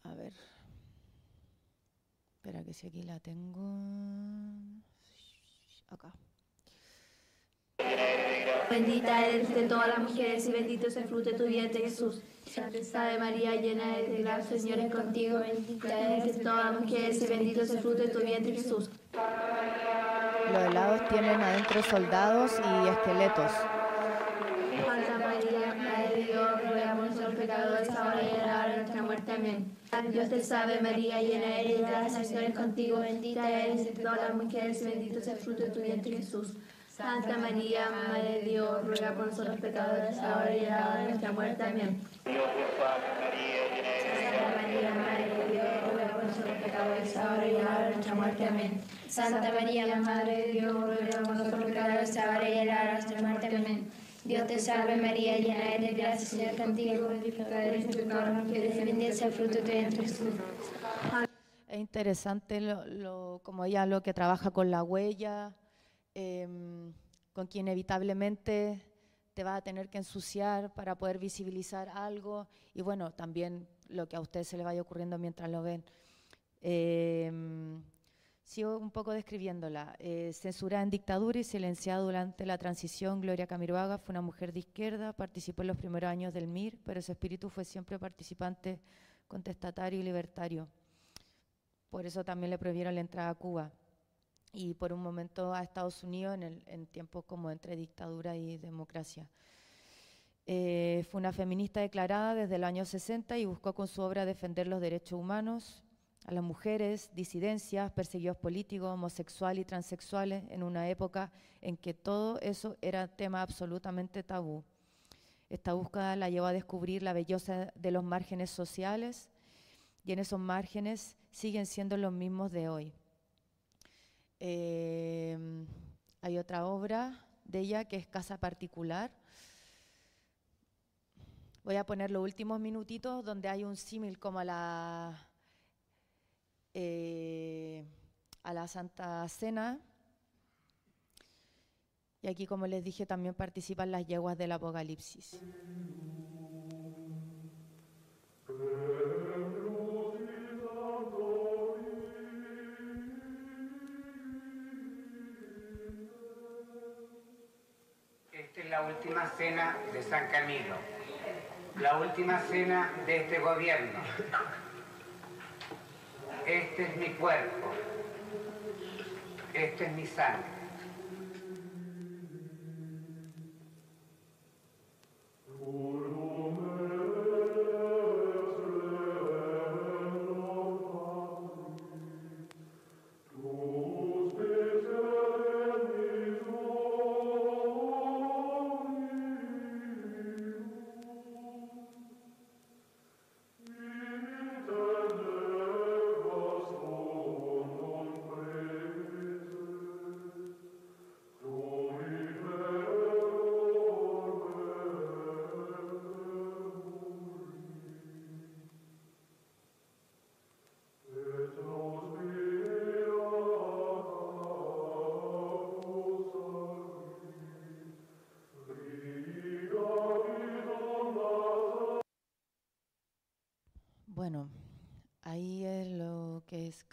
A ver. Espera que si aquí la tengo. Acá. Bendita eres de todas las mujeres y bendito es el fruto de tu vientre Jesús. Santa de María, llena eres de gracia, Señor es contigo. Bendita eres de todas las mujeres y bendito es el fruto de tu vientre Jesús. Los helados tienen adentro soldados y esqueletos. Santa María, Madre de Dios, ruega por nosotros pecadores, ahora y en la hora de nuestra muerte. Amén. Dios te salve María, llena eres de gracia, Señor es contigo, bendita eres entre todas las mujeres y bendito es el fruto de tu vientre Jesús. Santa María, Madre de Dios, ruega por nosotros pecadores, ahora y en la hora de nuestra muerte. Amén. Santa María, Madre de Dios, ruega por nosotros pecadores, ahora y en la hora de nuestra muerte. Amén. Santa María, Madre de Dios, ruega por nosotros pecadores, ahora y en la hora de nuestra muerte. Amén. Dios te salve María, llena eres de Señor contigo, es interesante lo, como ella lo que trabaja con la huella, em, con quien inevitablemente te va a tener que ensuciar para poder visibilizar algo y bueno, también lo que a usted se le vaya ocurriendo mientras lo ven. Em, Sigo un poco describiéndola. Eh, censurada en dictadura y silenciada durante la transición, Gloria Camiroaga fue una mujer de izquierda, participó en los primeros años del MIR, pero su espíritu fue siempre participante, contestatario y libertario. Por eso también le prohibieron la entrada a Cuba y por un momento a Estados Unidos en, tiempos como entre dictadura y democracia. Eh, fue una feminista declarada desde los años 60 y buscó con su obra defender los derechos humanos, a las mujeres, disidencias, perseguidos políticos, homosexuales y transexuales en una época en que todo eso era tema absolutamente tabú. Esta búsqueda la llevó a descubrir la belleza de los márgenes sociales y en esos márgenes siguen siendo los mismos de hoy. Eh, hay otra obra de ella que es Casa Particular. Voy a poner los últimos minutitos donde hay un símil como la eh, a la Santa Cena. Y aquí, como les dije, también participan las yeguas del Apocalipsis. Esta es la última cena de San Camilo, la última cena de este gobierno este es mi cuerpo, este es mi sangre.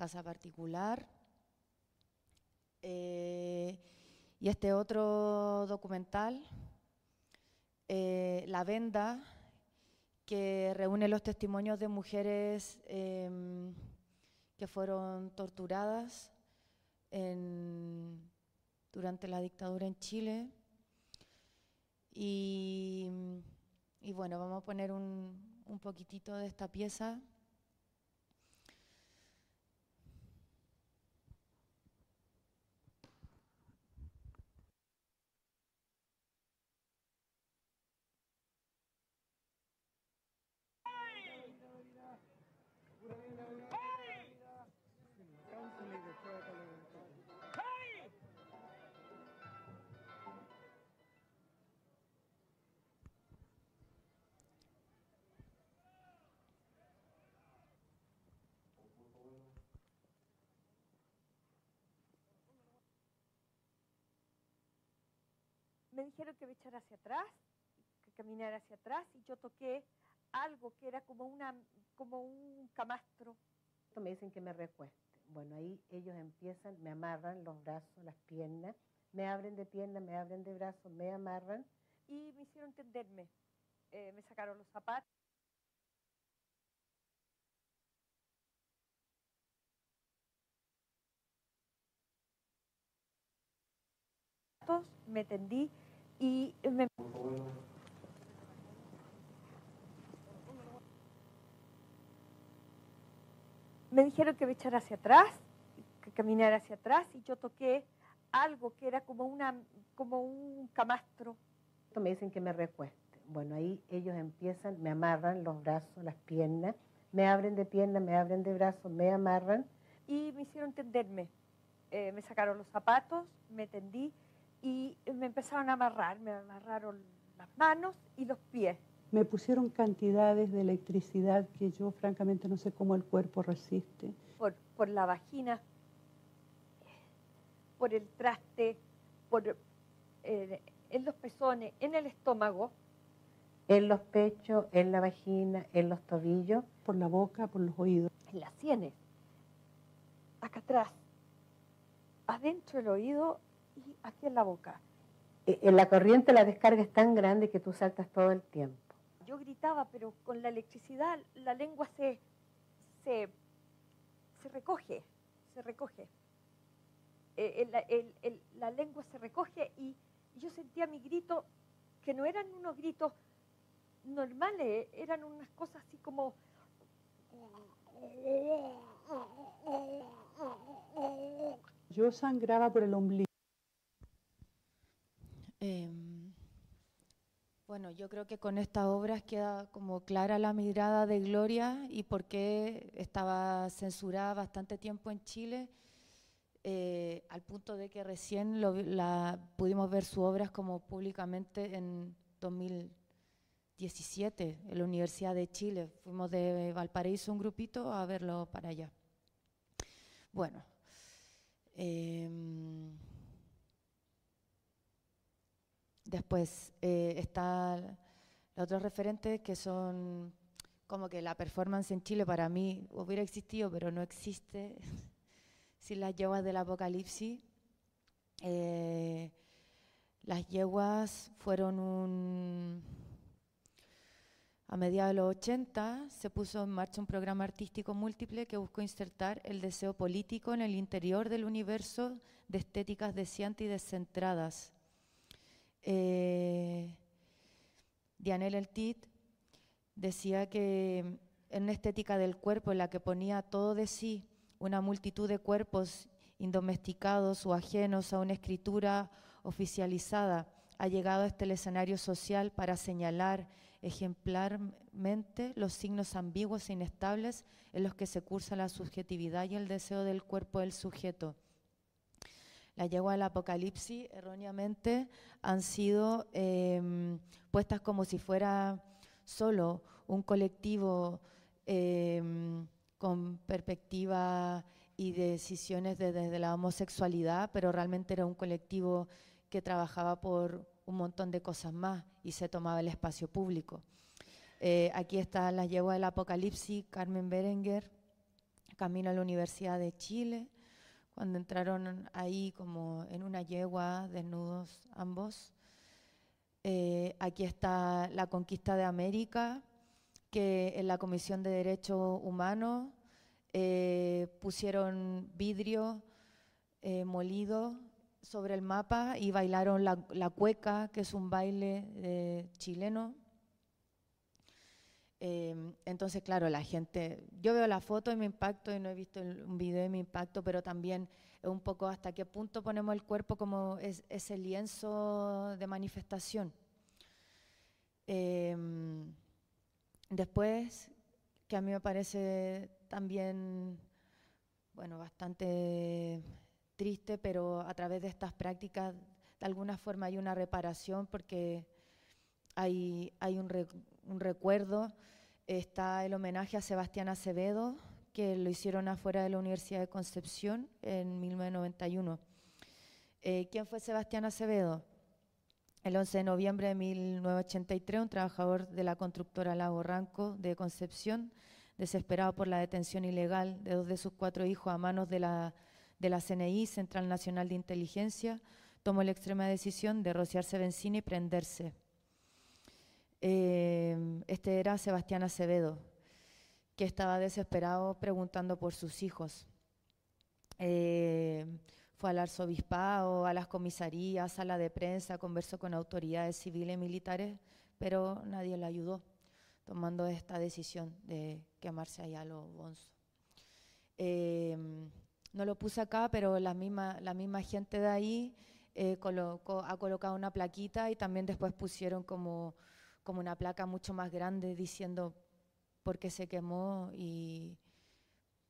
Casa particular. Eh, y este otro documental, eh, La Venda, que reúne los testimonios de mujeres em, que fueron torturadas durante la dictadura en Chile. Y, bueno, vamos a poner un poquitito de esta pieza. Me dijeron que me echara hacia atrás, que caminara hacia atrás y yo toqué algo que era como, una, como un camastro. Me dicen que me recueste. Bueno, ahí ellos empiezan, me amarran los brazos, las piernas, me abren de piernas, me abren de brazos, me amarran. Y me hicieron tenderme. Eh, me sacaron los zapatos. me tendí y me... Me dijeron que me echara hacia atrás, que caminara hacia atrás y yo toqué algo que era como, una, como un camastro. Me dicen que me recueste. Bueno, ahí ellos empiezan, me amarran los brazos, las piernas, me abren de piernas, me abren de brazos, me amarran. Y me hicieron tenderme. Eh, me sacaron los zapatos, me tendí y me empezaron a amarrar, me amarraron las manos y los pies. Me pusieron cantidades de electricidad que yo francamente no sé cómo el cuerpo resiste. Por, por la vagina, por el traste, por, eh, en los pezones, en el estómago. En los pechos, en la vagina, en los tobillos. Por la boca, por los oídos. En las sienes, acá atrás, adentro del oído y aquí en la boca. Eh, En la corriente la descarga es tan grande que tú saltas todo el tiempo. Yo gritaba, pero con la electricidad la lengua se, se, se recoge, se recoge. Eh, el- el- el- la lengua se recoge y yo sentía mi grito, que no eran unos gritos normales, eran unas cosas así como... Yo sangraba por el ombligo. Em, bueno, yo creo que con estas obras queda como clara la mirada de Gloria y por qué estaba censurada bastante tiempo en Chile, eh, al punto de que recién la, pudimos ver sus obras como públicamente en 2017 en la Universidad de Chile. Fuimos de Valparaíso un grupito a verlo para allá. Bueno. em, Después eh, está los otros referentes que son como que la performance en Chile para mí hubiera existido, pero no existe sin las yeguas del apocalipsis. Eh, las yeguas fueron un... A mediados de los 80 se puso en marcha un programa artístico múltiple que buscó insertar el deseo político en el interior del universo de estéticas deseantes y descentradas. Eh, Dianel Eltit decía que en una estética del cuerpo en la que ponía todo de sí una multitud de cuerpos indomesticados o ajenos a una escritura oficializada, ha llegado hasta el escenario social para señalar ejemplarmente los signos ambiguos e inestables en los que se cursa la subjetividad y el deseo del cuerpo del sujeto. La yegua del apocalipsis, erróneamente, han sido em, puestas como si fuera solo un colectivo em, con perspectiva y decisiones de- desde la homosexualidad, pero realmente era un colectivo que trabajaba por un montón de cosas más y se tomaba el espacio público. Eh, aquí está la yegua del apocalipsis, Carmen Berenguer, camino a la Universidad de Chile, cuando entraron ahí como en una yegua, desnudos ambos. Eh, aquí está la conquista de América, que en la Comisión de Derechos Humanos eh, pusieron vidrio eh, molido sobre el mapa y bailaron la, la cueca, que es un baile chileno. Eh, entonces, claro, la gente, yo veo la foto y me impacto y no he visto un video y me impacto, pero también es un poco hasta qué punto ponemos el cuerpo como es, ese lienzo de manifestación. Eh, después, que a mí me parece también, bueno, bastante triste, pero a través de estas prácticas, de alguna forma hay una reparación porque hay, hay un, re- un recuerdo. Está el homenaje a Sebastián Acevedo, que lo hicieron afuera de la Universidad de Concepción en 1991. Eh, ¿Quién fue Sebastián Acevedo? El 11 de noviembre de 1983, un trabajador de la constructora Lago Ranco de Concepción, desesperado por la detención ilegal de dos de sus cuatro hijos a manos de la, de la CNI, Central Nacional de Inteligencia, tomó la extrema decisión de rociarse benzina y prenderse. Eh, este era Sebastián Acevedo, que estaba desesperado preguntando por sus hijos. Eh, fue al arzobispado, a las comisarías, a la de prensa, conversó con autoridades civiles y militares, pero nadie le ayudó tomando esta decisión de quemarse allá a los bonzos. Eh, no lo puse acá, pero la misma, la misma gente de ahí eh, colocó, ha colocado una plaquita y también después pusieron como, como una placa mucho más grande diciendo por qué se quemó y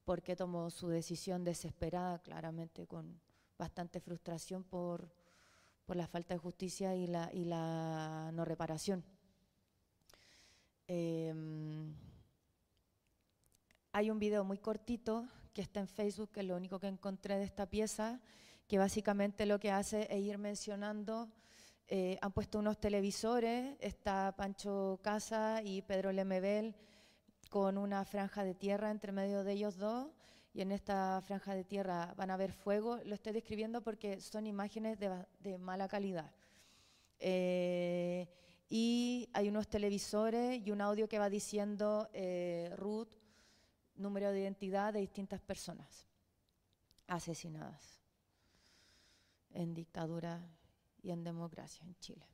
por qué tomó su decisión desesperada, claramente con bastante frustración por, por la falta de justicia y la, y la no reparación. Em, hay un video muy cortito que está en Facebook, que es lo único que encontré de esta pieza, que básicamente lo que hace es ir mencionando, eh, han puesto unos televisores, está Pancho Casa y Pedro Lemebel con una franja de tierra entre medio de ellos dos, y en esta franja de tierra van a haber fuego, lo estoy describiendo porque son imágenes de, de mala calidad. Eh, y hay unos televisores y un audio que va diciendo eh, Ruth, número de identidad de distintas personas asesinadas en dictadura y en democracia en Chile.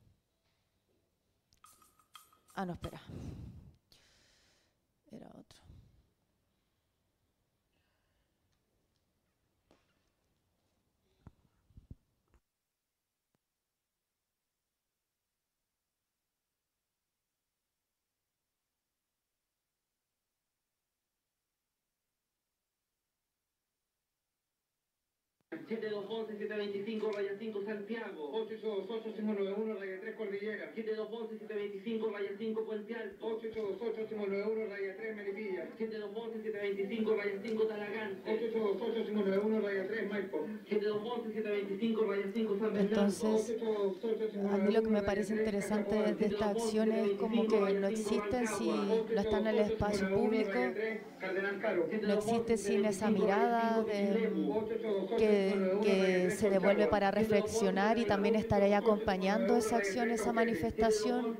Ah, no, espera. Era otro. Siete dos once siete veinticinco raya 5 Santiago 828 591 raya 3 Cordillera. siete dos once siete veinticinco raya 5 Puente Alto 8828 591 raya 3 Melipilla. siete dos once siete veinticinco raya 5 Talagante 8828 591 raya 3 Maipo. siete dos once siete veinticinco raya 5 San Bernardo Entonces, a mí lo que me parece interesante de, de estas acciones es como que no existen si no están en el espacio público, no existe sin esa mirada de, que, que se devuelve para reflexionar y también estar ahí acompañando esa acción, esa manifestación.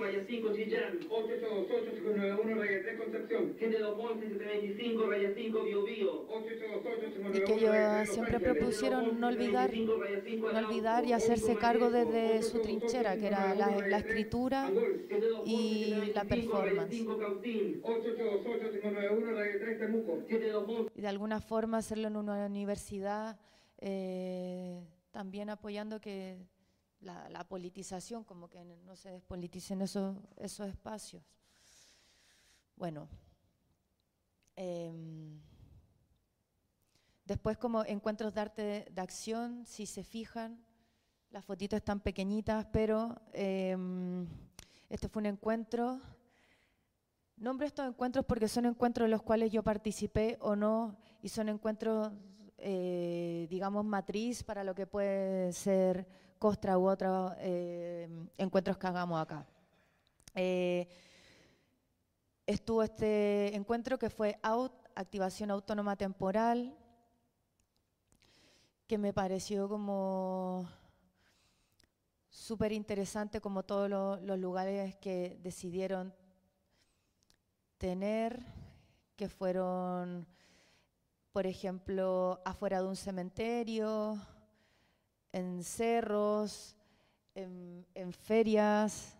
raya 5 Chillán 8828 591 raya 3 Concepción. siete dos once siete veinticinco raya 5 Bio Bio 8828 Y que ellos siempre propusieron no olvidar, no olvidar y hacerse cargo desde su trinchera, que era la, la escritura y la performance. 8828 591 raya 3 Temuco. y de alguna forma hacerlo en una universidad, eh, también apoyando que la, politización, como que no se despoliticen esos, esos espacios. Bueno, em, después como encuentros de arte de, de acción, si se fijan, las fotitos están pequeñitas, pero em, este fue un encuentro Nombro estos encuentros porque son encuentros en los cuales yo participé o no, y son encuentros, eh, digamos, matriz para lo que puede ser Costra u otros eh, encuentros que hagamos acá. Eh, estuvo este encuentro que fue Activación Autónoma Temporal, que me pareció como súper interesante, como todos lo- los lugares que decidieron tener, que fueron, por ejemplo, afuera de un cementerio, en cerros, en, ferias,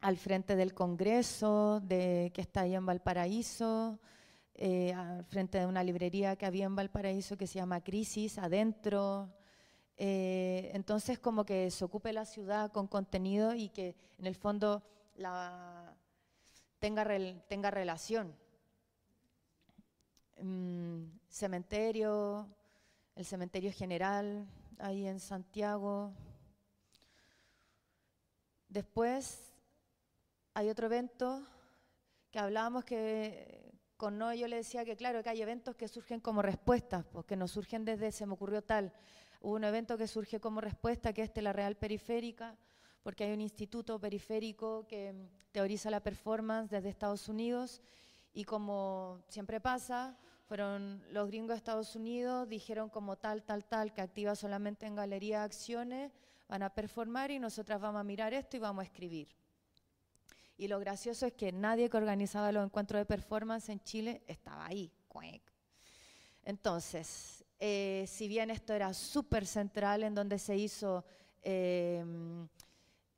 al frente del Congreso, de, que está ahí en Valparaíso, eh, al frente de una librería que había en Valparaíso que se llama Crisis, adentro. Eh, entonces, como que se ocupe la ciudad con contenido y que en el fondo la, tenga, rel- tenga relación. Mm, cementerio, el cementerio general, ahí en Santiago. Después hay otro evento que hablábamos que con no yo le decía que claro que hay eventos que surgen como respuestas, porque no surgen desde se me ocurrió tal. Hubo un evento que surge como respuesta, que es de la Real Periférica, porque hay un instituto periférico que mm, teoriza la performance desde Estados Unidos y como siempre pasa, fueron los gringos de Estados Unidos, dijeron como tal, tal, tal, que activa solamente en galería acciones, van a performar y nosotras vamos a mirar esto y vamos a escribir. Y lo gracioso es que nadie que organizaba los encuentros de performance en Chile estaba ahí. Entonces, eh, si bien esto era súper central en donde se hizo eh,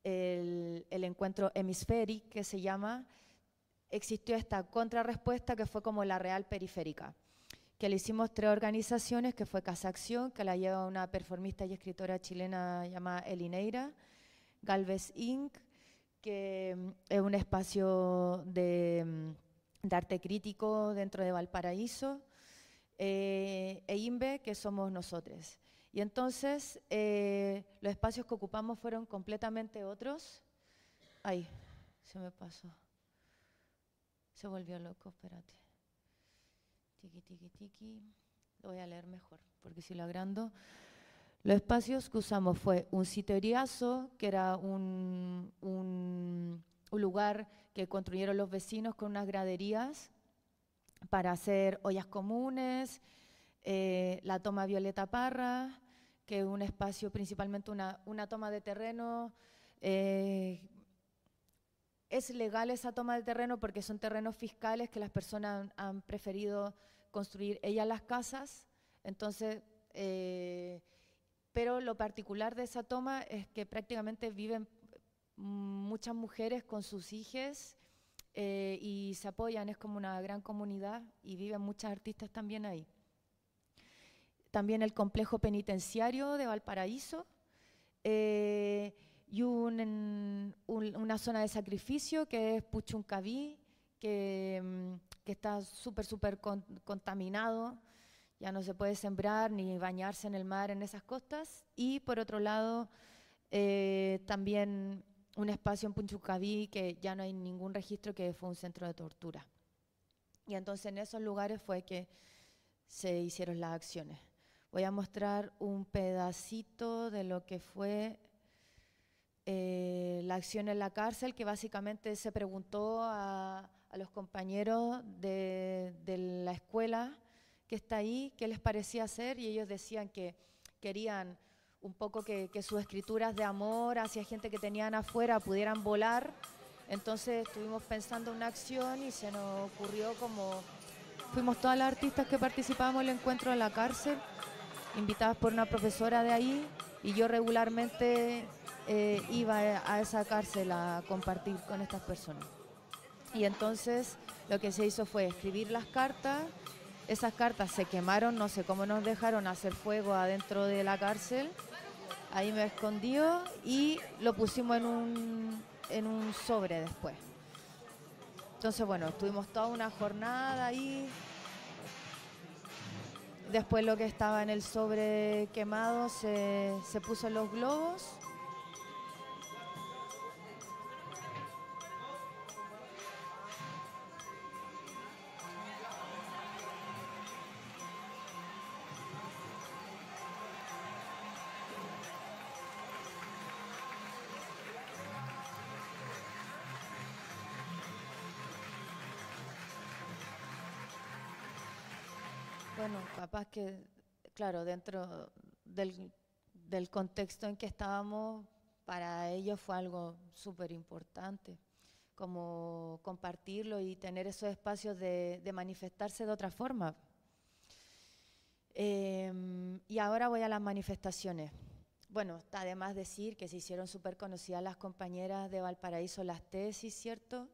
el, el encuentro Hemispheric, que se llama, existió esta contrarrespuesta que fue como la real periférica, que le hicimos tres organizaciones, que fue Casa Acción, que la lleva una performista y escritora chilena llamada Elineira, Galvez Inc., que mm, es un espacio de, mm, de arte crítico dentro de Valparaíso, eh, e INVE, que somos nosotros. Y entonces eh, los espacios que ocupamos fueron completamente otros. Ay, se me pasó. Se volvió loco, espérate. Tiki, tiki, tiki. Lo voy a leer mejor, porque si lo agrando. Los espacios que usamos fue un siteriazo, que era un, un- un lugar que construyeron los vecinos con unas graderías para hacer ollas comunes, eh, la toma Violeta Parra, que es un espacio, principalmente una, una toma de terreno. eh, es legal esa toma de terreno porque son terrenos fiscales que las personas han, preferido construir ellas las casas. Entonces, eh, pero lo particular de esa toma es que prácticamente viven muchas mujeres con sus hijas eh, y se apoyan, es como una gran comunidad y viven muchas artistas también ahí. También el complejo penitenciario de Valparaíso eh, y un- un- una zona de sacrificio que es Puchuncaví, que, mm, que está súper, súper con- contaminado. Ya no se puede sembrar ni bañarse en el mar en esas costas. Y por otro lado, eh, también un espacio en Punchucaví que ya no hay ningún registro que fue un centro de tortura. Y entonces en esos lugares fue que se hicieron las acciones. Voy a mostrar un pedacito de lo que fue eh, la acción en la cárcel, que básicamente se preguntó a, los compañeros de, la escuela que está ahí qué les parecía hacer y ellos decían que querían un poco que, que sus escrituras de amor hacia gente que tenían afuera pudieran volar. Entonces estuvimos pensando una acción y se nos ocurrió como fuimos todas las artistas que participamos en el encuentro en la cárcel, invitadas por una profesora de ahí, y yo regularmente eh, iba a esa cárcel a compartir con estas personas. Y entonces lo que se hizo fue escribir las cartas, esas cartas se quemaron, no sé cómo nos dejaron hacer fuego adentro de la cárcel, ahí me escondió y lo pusimos en un, en un sobre después. Entonces, bueno, estuvimos toda una jornada ahí. Después lo que estaba en el sobre quemado se, se puso en los globos. Capaz que, claro, dentro del, contexto en que estábamos, para ellos fue algo súper importante, como compartirlo y tener esos espacios de, manifestarse de otra forma. Em, y ahora voy a las manifestaciones. Bueno, está de más decir que se hicieron súper conocidas las compañeras de Valparaíso las tesis, ¿cierto?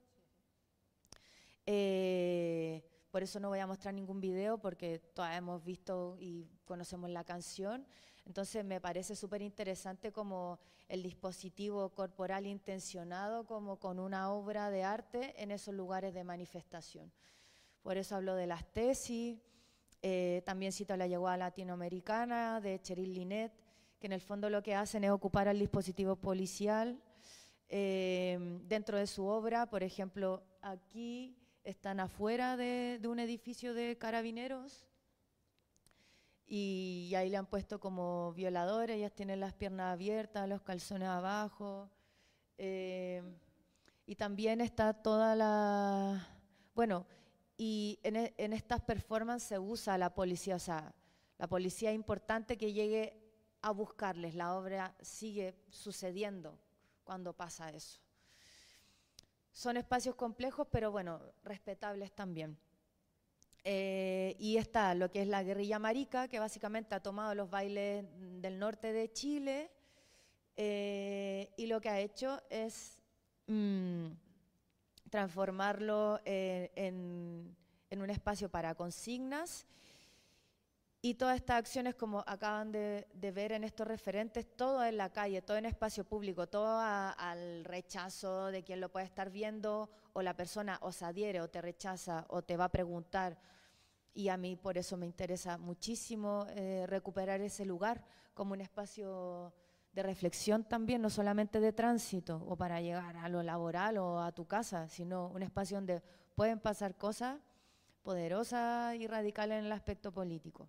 Eh, por eso no voy a mostrar ningún video porque todas hemos visto y conocemos la canción. Entonces me parece súper interesante como el dispositivo corporal intencionado como con una obra de arte en esos lugares de manifestación. Por eso hablo de las tesis, eh, también cito la llegada latinoamericana de Cheryl Linet, que en el fondo lo que hacen es ocupar al dispositivo policial eh, dentro de su obra. Por ejemplo, aquí están afuera de, un edificio de carabineros y ahí le han puesto como violadores, ellas tienen las piernas abiertas, los calzones abajo. eh, y también está toda la... Bueno, y en, e- en estas performances se usa la policía, o sea, la policía es importante que llegue a buscarles, la obra sigue sucediendo cuando pasa eso. Son espacios complejos, pero bueno, respetables también. Eh, y está lo que es la guerrilla marica, que básicamente ha tomado los bailes del norte de Chile eh, y lo que ha hecho es mm, transformarlo eh, en, en un espacio para consignas. Y todas estas acciones, como acaban de, ver en estos referentes, todo en la calle, todo en espacio público, todo a- al rechazo de quien lo puede estar viendo, o la persona o se adhiere o te rechaza o te va a preguntar. Y a mí por eso me interesa muchísimo eh, recuperar ese lugar como un espacio de reflexión también, no solamente de tránsito o para llegar a lo laboral o a tu casa, sino un espacio donde pueden pasar cosas poderosas y radicales en el aspecto político.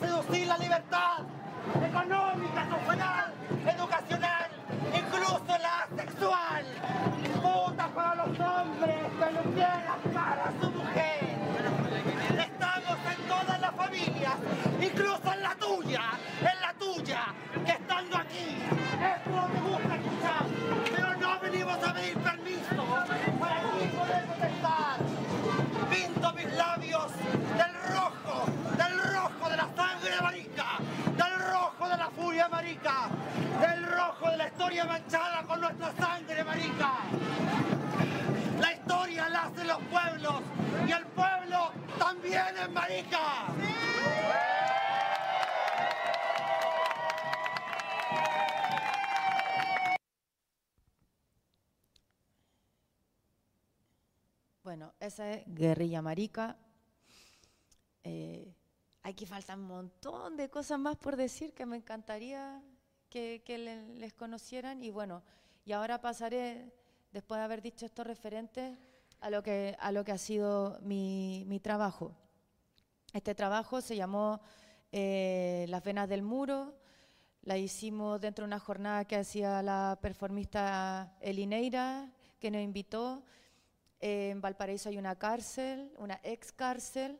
seducir la libertad económica, social, educacional, incluso la sexual. Puta para los hombres, peluqueras para su mujer. Estamos en todas las familias, incluso en la tuya, en la tuya, que estando aquí, esto no te gusta escuchar, pero no venimos a pedir permiso para aquí poder protestar. Pinto mis labios del rojo, del rojo de la sangre marica, del rojo furia marica, del rojo de la historia manchada con nuestra sangre marica. La historia la hacen los pueblos y el pueblo también es marica. Bueno, esa es Guerrilla Marica. Eh, aquí faltan un montón de cosas más por decir que me encantaría que, que le- les conocieran. Y bueno, y ahora pasaré, después de haber dicho estos referentes, a lo que, a lo que ha sido mi, mi trabajo. Este trabajo se llamó eh, Las Venas del Muro. La hicimos dentro de una jornada que hacía la performista Elineira, que nos invitó. Eh, en Valparaíso hay una cárcel, una ex cárcel,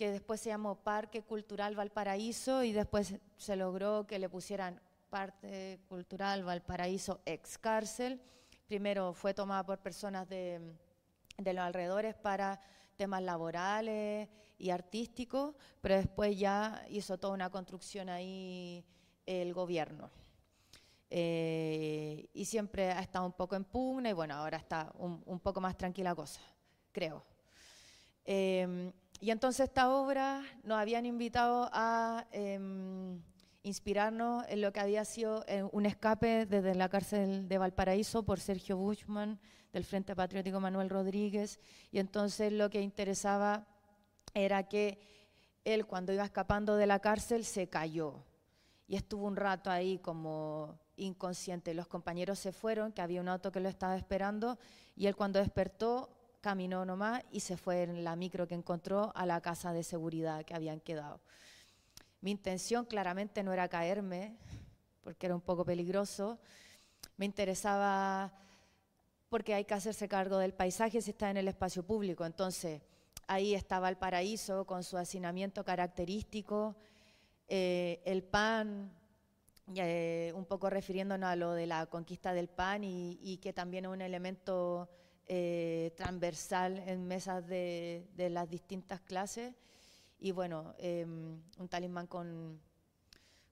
que después se llamó Parque Cultural Valparaíso y después se logró que le pusieran Parque Cultural Valparaíso ex cárcel. Primero fue tomada por personas de, de los alrededores para temas laborales y artísticos, pero después ya hizo toda una construcción ahí el gobierno. Eh, y siempre ha estado un poco en pugna y bueno, ahora está un, poco más tranquila cosa, creo. Eh, y entonces esta obra nos habían invitado a em, inspirarnos en lo que había sido eh, un escape desde la cárcel de Valparaíso por Sergio Bushman del Frente Patriótico Manuel Rodríguez. Y entonces lo que interesaba era que él cuando iba escapando de la cárcel se cayó y estuvo un rato ahí como inconsciente. Los compañeros se fueron, que había un auto que lo estaba esperando, y él cuando despertó caminó nomás y se fue en la micro que encontró a la casa de seguridad que habían quedado. Mi intención claramente no era caerme, porque era un poco peligroso. Me interesaba porque hay que hacerse cargo del paisaje si está en el espacio público. Entonces, ahí estaba el paraíso con su hacinamiento característico, eh, el pan, eh, un poco refiriéndonos a lo de la conquista del pan y, y que también es un elemento eh, transversal en mesas de, de las distintas clases. Y bueno, eh, un talismán con,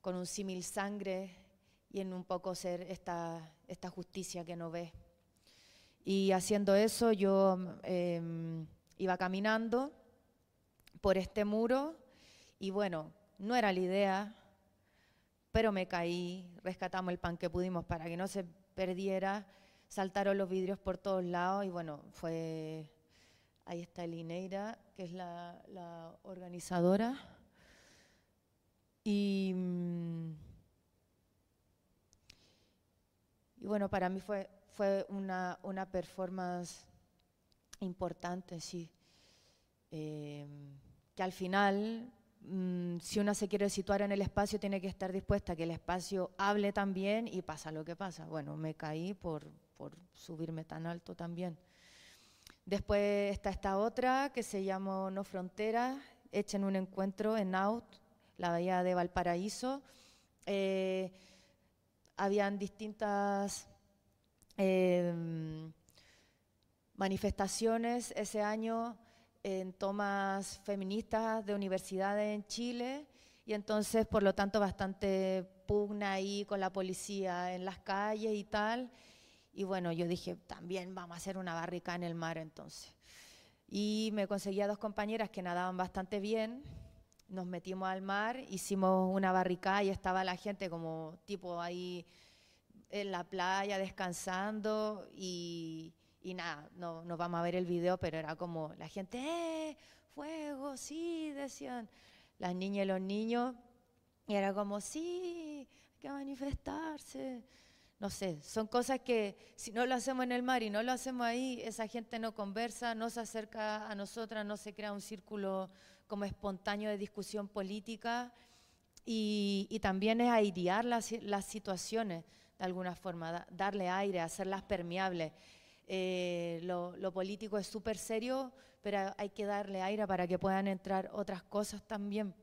con un símil sangre y en un poco ser esta, esta justicia que no ve. Y haciendo eso yo eh, iba caminando por este muro y bueno, no era la idea, pero me caí, rescatamos el pan que pudimos para que no se perdiera, saltaron los vidrios por todos lados y bueno, fue, ahí está Elineira, que es la, organizadora. Y, mm, y bueno, para mí fue, fue una, una performance importante, sí. Eh, que al final, mm, si una se quiere situar en el espacio, tiene que estar dispuesta a que el espacio hable también y pasa lo que pasa. Bueno, me caí por, por subirme tan alto también. Después está esta otra que se llama No Fronteras, hecha en un encuentro en Out, la bahía de Valparaíso. Eh, habían distintas eh, manifestaciones ese año en tomas feministas de universidades en Chile y entonces, por lo tanto, bastante pugna ahí con la policía en las calles y tal. Y bueno, yo dije, también vamos a hacer una barrica en el mar entonces. Y me conseguí a dos compañeras que nadaban bastante bien, nos metimos al mar, hicimos una barricada y estaba la gente como tipo ahí en la playa descansando y, y nada, no, no vamos a ver el video, pero era como la gente, ¡eh! ¡Fuego! Sí, decían las niñas y los niños, y era como, sí, hay que manifestarse, no sé, son cosas que si no lo hacemos en el mar y no lo hacemos ahí, esa gente no conversa, no se acerca a nosotras, no se crea un círculo como espontáneo de discusión política y, también es airear las, las, situaciones de alguna forma, da, darle aire, hacerlas permeables. Eh, lo, político es súper serio, pero hay que darle aire para que puedan entrar otras cosas también.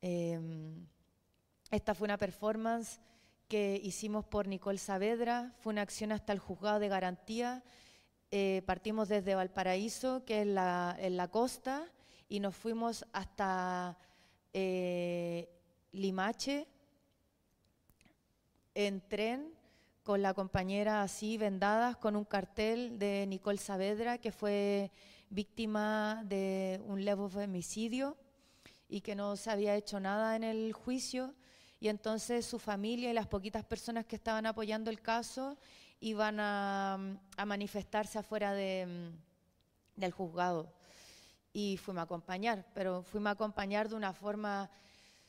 Eh, esta fue una performance que hicimos por Nicole Saavedra, fue una acción hasta el juzgado de garantía. Eh, partimos desde Valparaíso, que es la, en la costa, y nos fuimos hasta eh, Limache en tren con la compañera así vendadas con un cartel de Nicole Saavedra que fue víctima de un leve femicidio y que no se había hecho nada en el juicio y entonces su familia y las poquitas personas que estaban apoyando el caso iban a, manifestarse afuera de, del juzgado y fuimos a acompañar, pero fuimos a acompañar de una forma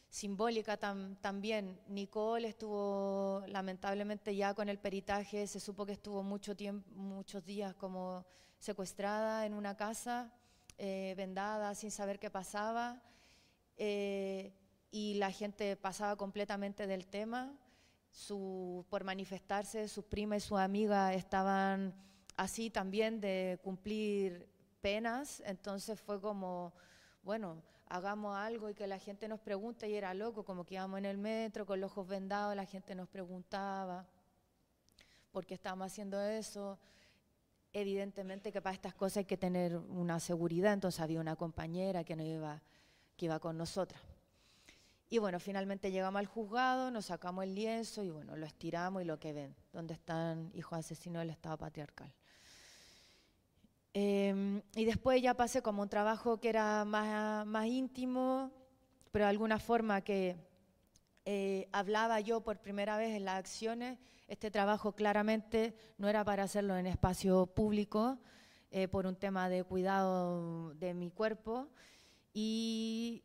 simbólica tam, también. Nicole estuvo lamentablemente ya con el peritaje, se supo que estuvo mucho tiempo, muchos días como secuestrada en una casa, eh, vendada, sin saber qué pasaba, eh, y la gente pasaba completamente del tema. Su, por manifestarse, sus primas y sus amigas estaban así también de cumplir penas, entonces fue como, bueno, hagamos algo y que la gente nos pregunte y era loco, como que íbamos en el metro con los ojos vendados, la gente nos preguntaba por qué estábamos haciendo eso. Evidentemente que para estas cosas hay que tener una seguridad, entonces había una compañera que iba con nosotras. Y bueno, finalmente llegamos al juzgado, nos sacamos el lienzo y bueno, lo estiramos y lo que ven, donde están hijos asesinos del Estado patriarcal. Eh, y después ya pasé como un trabajo que era más, más íntimo, pero de alguna forma que eh, hablaba yo por primera vez en las acciones. Este trabajo claramente no era para hacerlo en espacio público, eh, por un tema de cuidado de mi cuerpo. Y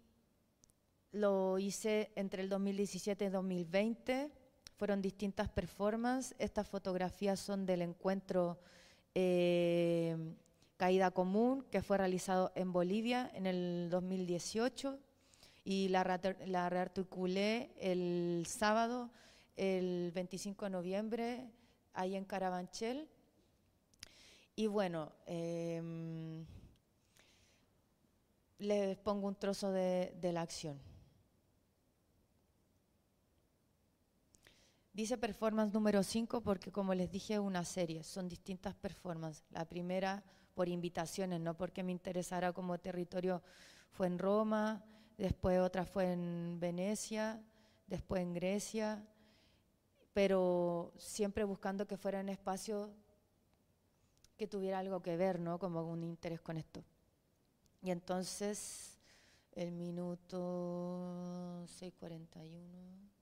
lo hice entre el 2017 y 2020. Fueron distintas performances. Estas fotografías son del encuentro eh, Caída Común, que fue realizado en Bolivia en el 2018 y la, la rearticulé el sábado, el 25 de noviembre, ahí en Carabanchel. Y bueno, eh, les pongo un trozo de la acción. Dice performance número 5 porque como les dije es una serie, son distintas performances. La primera por invitaciones, no porque me interesara como territorio, fue en Roma, después otra fue en Venecia, después en Grecia, pero siempre buscando que fuera un espacio que tuviera algo que ver, ¿no? Como un interés con esto. Y entonces, el minuto 6.41.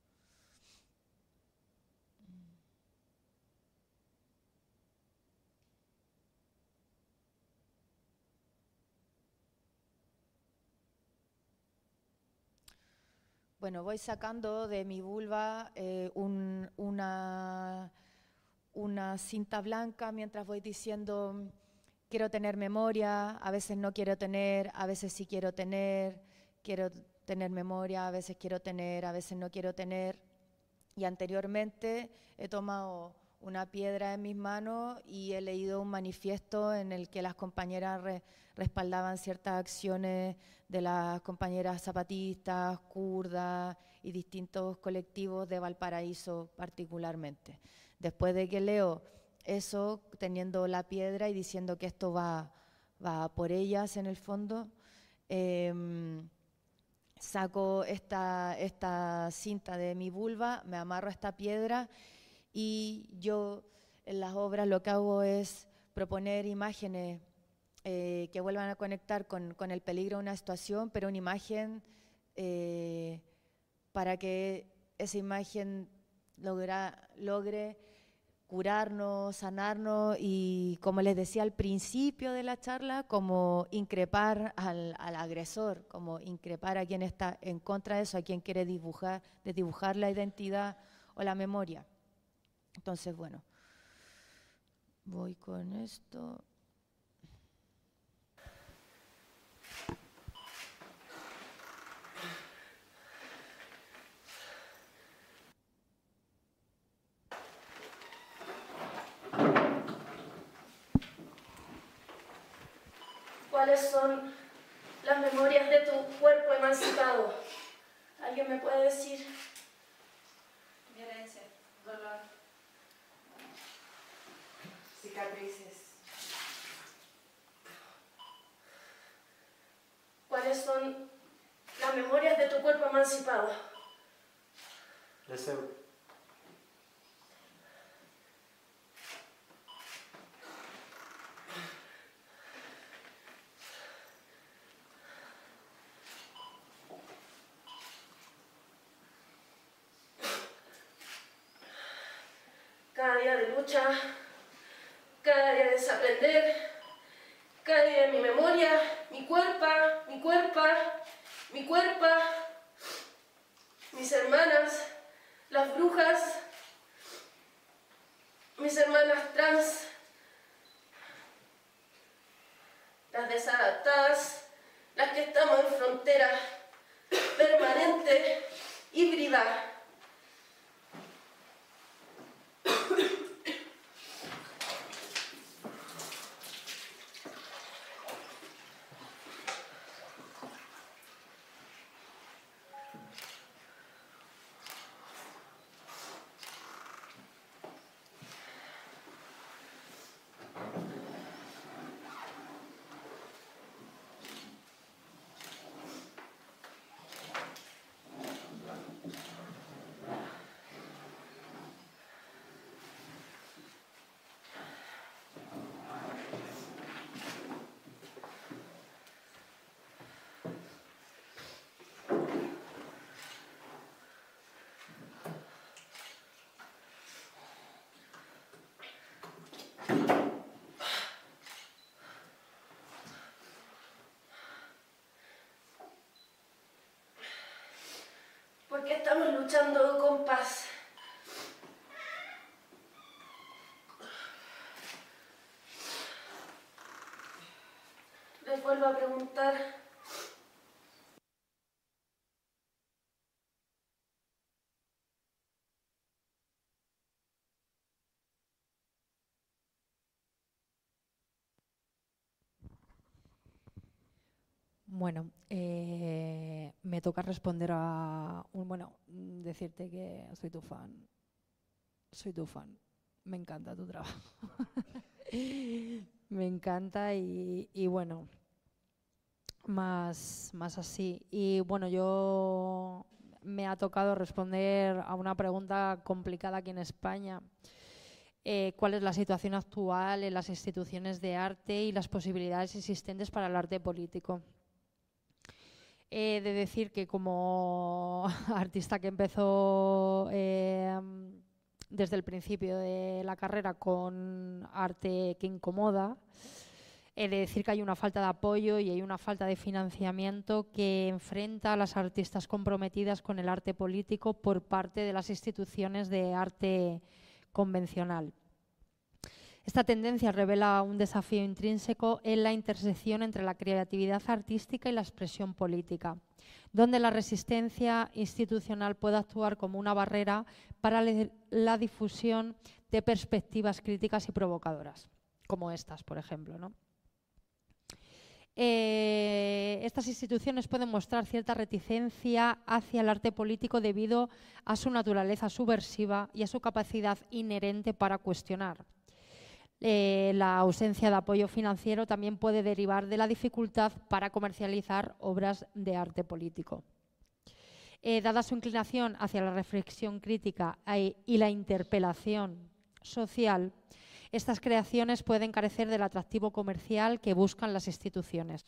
Bueno, voy sacando de mi vulva eh, un, una, una cinta blanca mientras voy diciendo, quiero tener memoria, a veces no quiero tener, a veces sí quiero tener, quiero tener memoria, a veces quiero tener, a veces no quiero tener. Y anteriormente he tomado una piedra en mis manos y he leído un manifiesto en el que las compañeras re, respaldaban ciertas acciones de las compañeras zapatistas, kurdas y distintos colectivos de Valparaíso particularmente. Después de que leo eso, teniendo la piedra y diciendo que esto va, va por ellas en el fondo, eh, saco esta, esta cinta de mi vulva, me amarro a esta piedra y yo en las obras lo que hago es proponer imágenes eh, que vuelvan a conectar con, el peligro de una situación, pero una imagen eh, para que esa imagen logre curarnos, sanarnos y, como les decía al principio de la charla, como increpar al, al, agresor, como increpar a quien está en contra de eso, a quien quiere dibujar, desdibujar la identidad o la memoria. Entonces, bueno, voy con esto. ¿Cuáles son las memorias de tu cuerpo emancipado? ¿Alguien me puede decir? Violencia, dolor, ¿Cuáles son las memorias de tu cuerpo emancipado? Cada día de lucha, cada día de desaprender, cada día de mi memoria, mi cuerpo, mi cuerpo, mi cuerpo, mis hermanas, las brujas, mis hermanas trans, las desadaptadas, las que estamos en frontera permanente, híbrida. Estamos luchando con paz. Les vuelvo a preguntar. Bueno, eh, me toca responder a un, bueno, decirte que soy tu fan. Soy tu fan. Me encanta tu trabajo. me encanta y, y bueno, más, más así. Y bueno, yo me ha tocado responder a una pregunta complicada aquí en España. Eh, ¿Cuál es la situación actual en las instituciones de arte y las posibilidades existentes para el arte político? He de decir que como artista que empezó eh, desde el principio de la carrera con arte que incomoda, he de decir que hay una falta de apoyo y hay una falta de financiamiento que enfrenta a las artistas comprometidas con el arte político por parte de las instituciones de arte convencional. Esta tendencia revela un desafío intrínseco en la intersección entre la creatividad artística y la expresión política, donde la resistencia institucional puede actuar como una barrera para la difusión de perspectivas críticas y provocadoras, como estas, por ejemplo. Eh, estas instituciones pueden mostrar cierta reticencia hacia el arte político debido a su naturaleza subversiva y a su capacidad inherente para cuestionar. Eh, la ausencia de apoyo financiero también puede derivar de la dificultad para comercializar obras de arte político. Eh, dada su inclinación hacia la reflexión crítica y la interpelación social, estas creaciones pueden carecer del atractivo comercial que buscan las instituciones.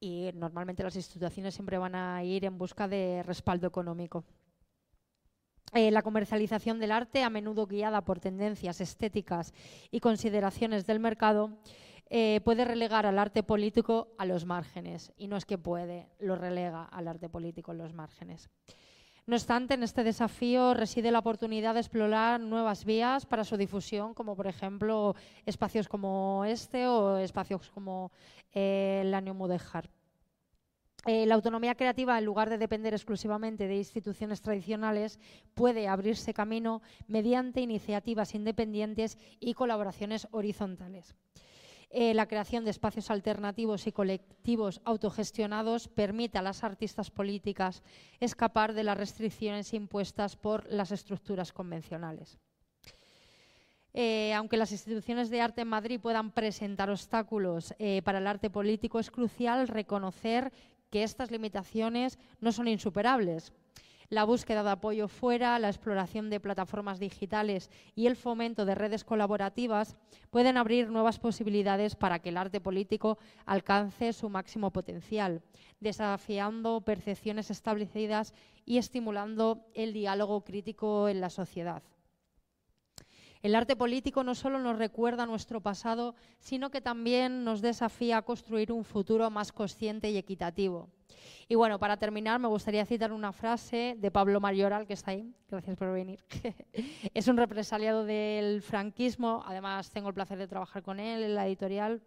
Y normalmente las instituciones siempre van a ir en busca de respaldo económico. Eh, la comercialización del arte, a menudo guiada por tendencias estéticas y consideraciones del mercado, eh, puede relegar al arte político a los márgenes. Y no es que puede, lo relega al arte político a los márgenes. No obstante, en este desafío reside la oportunidad de explorar nuevas vías para su difusión, como por ejemplo espacios como este o espacios como eh, el Año Mudéjar. Eh, la autonomía creativa, en lugar de depender exclusivamente de instituciones tradicionales, puede abrirse camino mediante iniciativas independientes y colaboraciones horizontales. Eh, la creación de espacios alternativos y colectivos autogestionados permite a las artistas políticas escapar de las restricciones impuestas por las estructuras convencionales. Eh, aunque las instituciones de arte en Madrid puedan presentar obstáculos para el arte político, es crucial reconocer que estas limitaciones no son insuperables la búsqueda de apoyo fuera, la exploración de plataformas digitales y el fomento de redes colaborativas pueden abrir nuevas posibilidades para que el arte político alcance su máximo potencial, desafiando percepciones establecidas y estimulando el diálogo crítico en la sociedad. El arte político no solo nos recuerda nuestro pasado, sino que también nos desafía a construir un futuro más consciente y equitativo. Y bueno, para terminar, me gustaría citar una frase de Pablo Mayoral, que está ahí. Gracias por venir. es un represaliado del franquismo, además tengo el placer de trabajar con él en la editorial.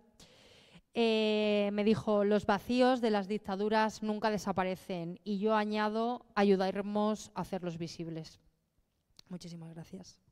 Eh, me dijo, los vacíos de las dictaduras nunca desaparecen y yo añado, ayudaremos a hacerlos visibles. Muchísimas gracias.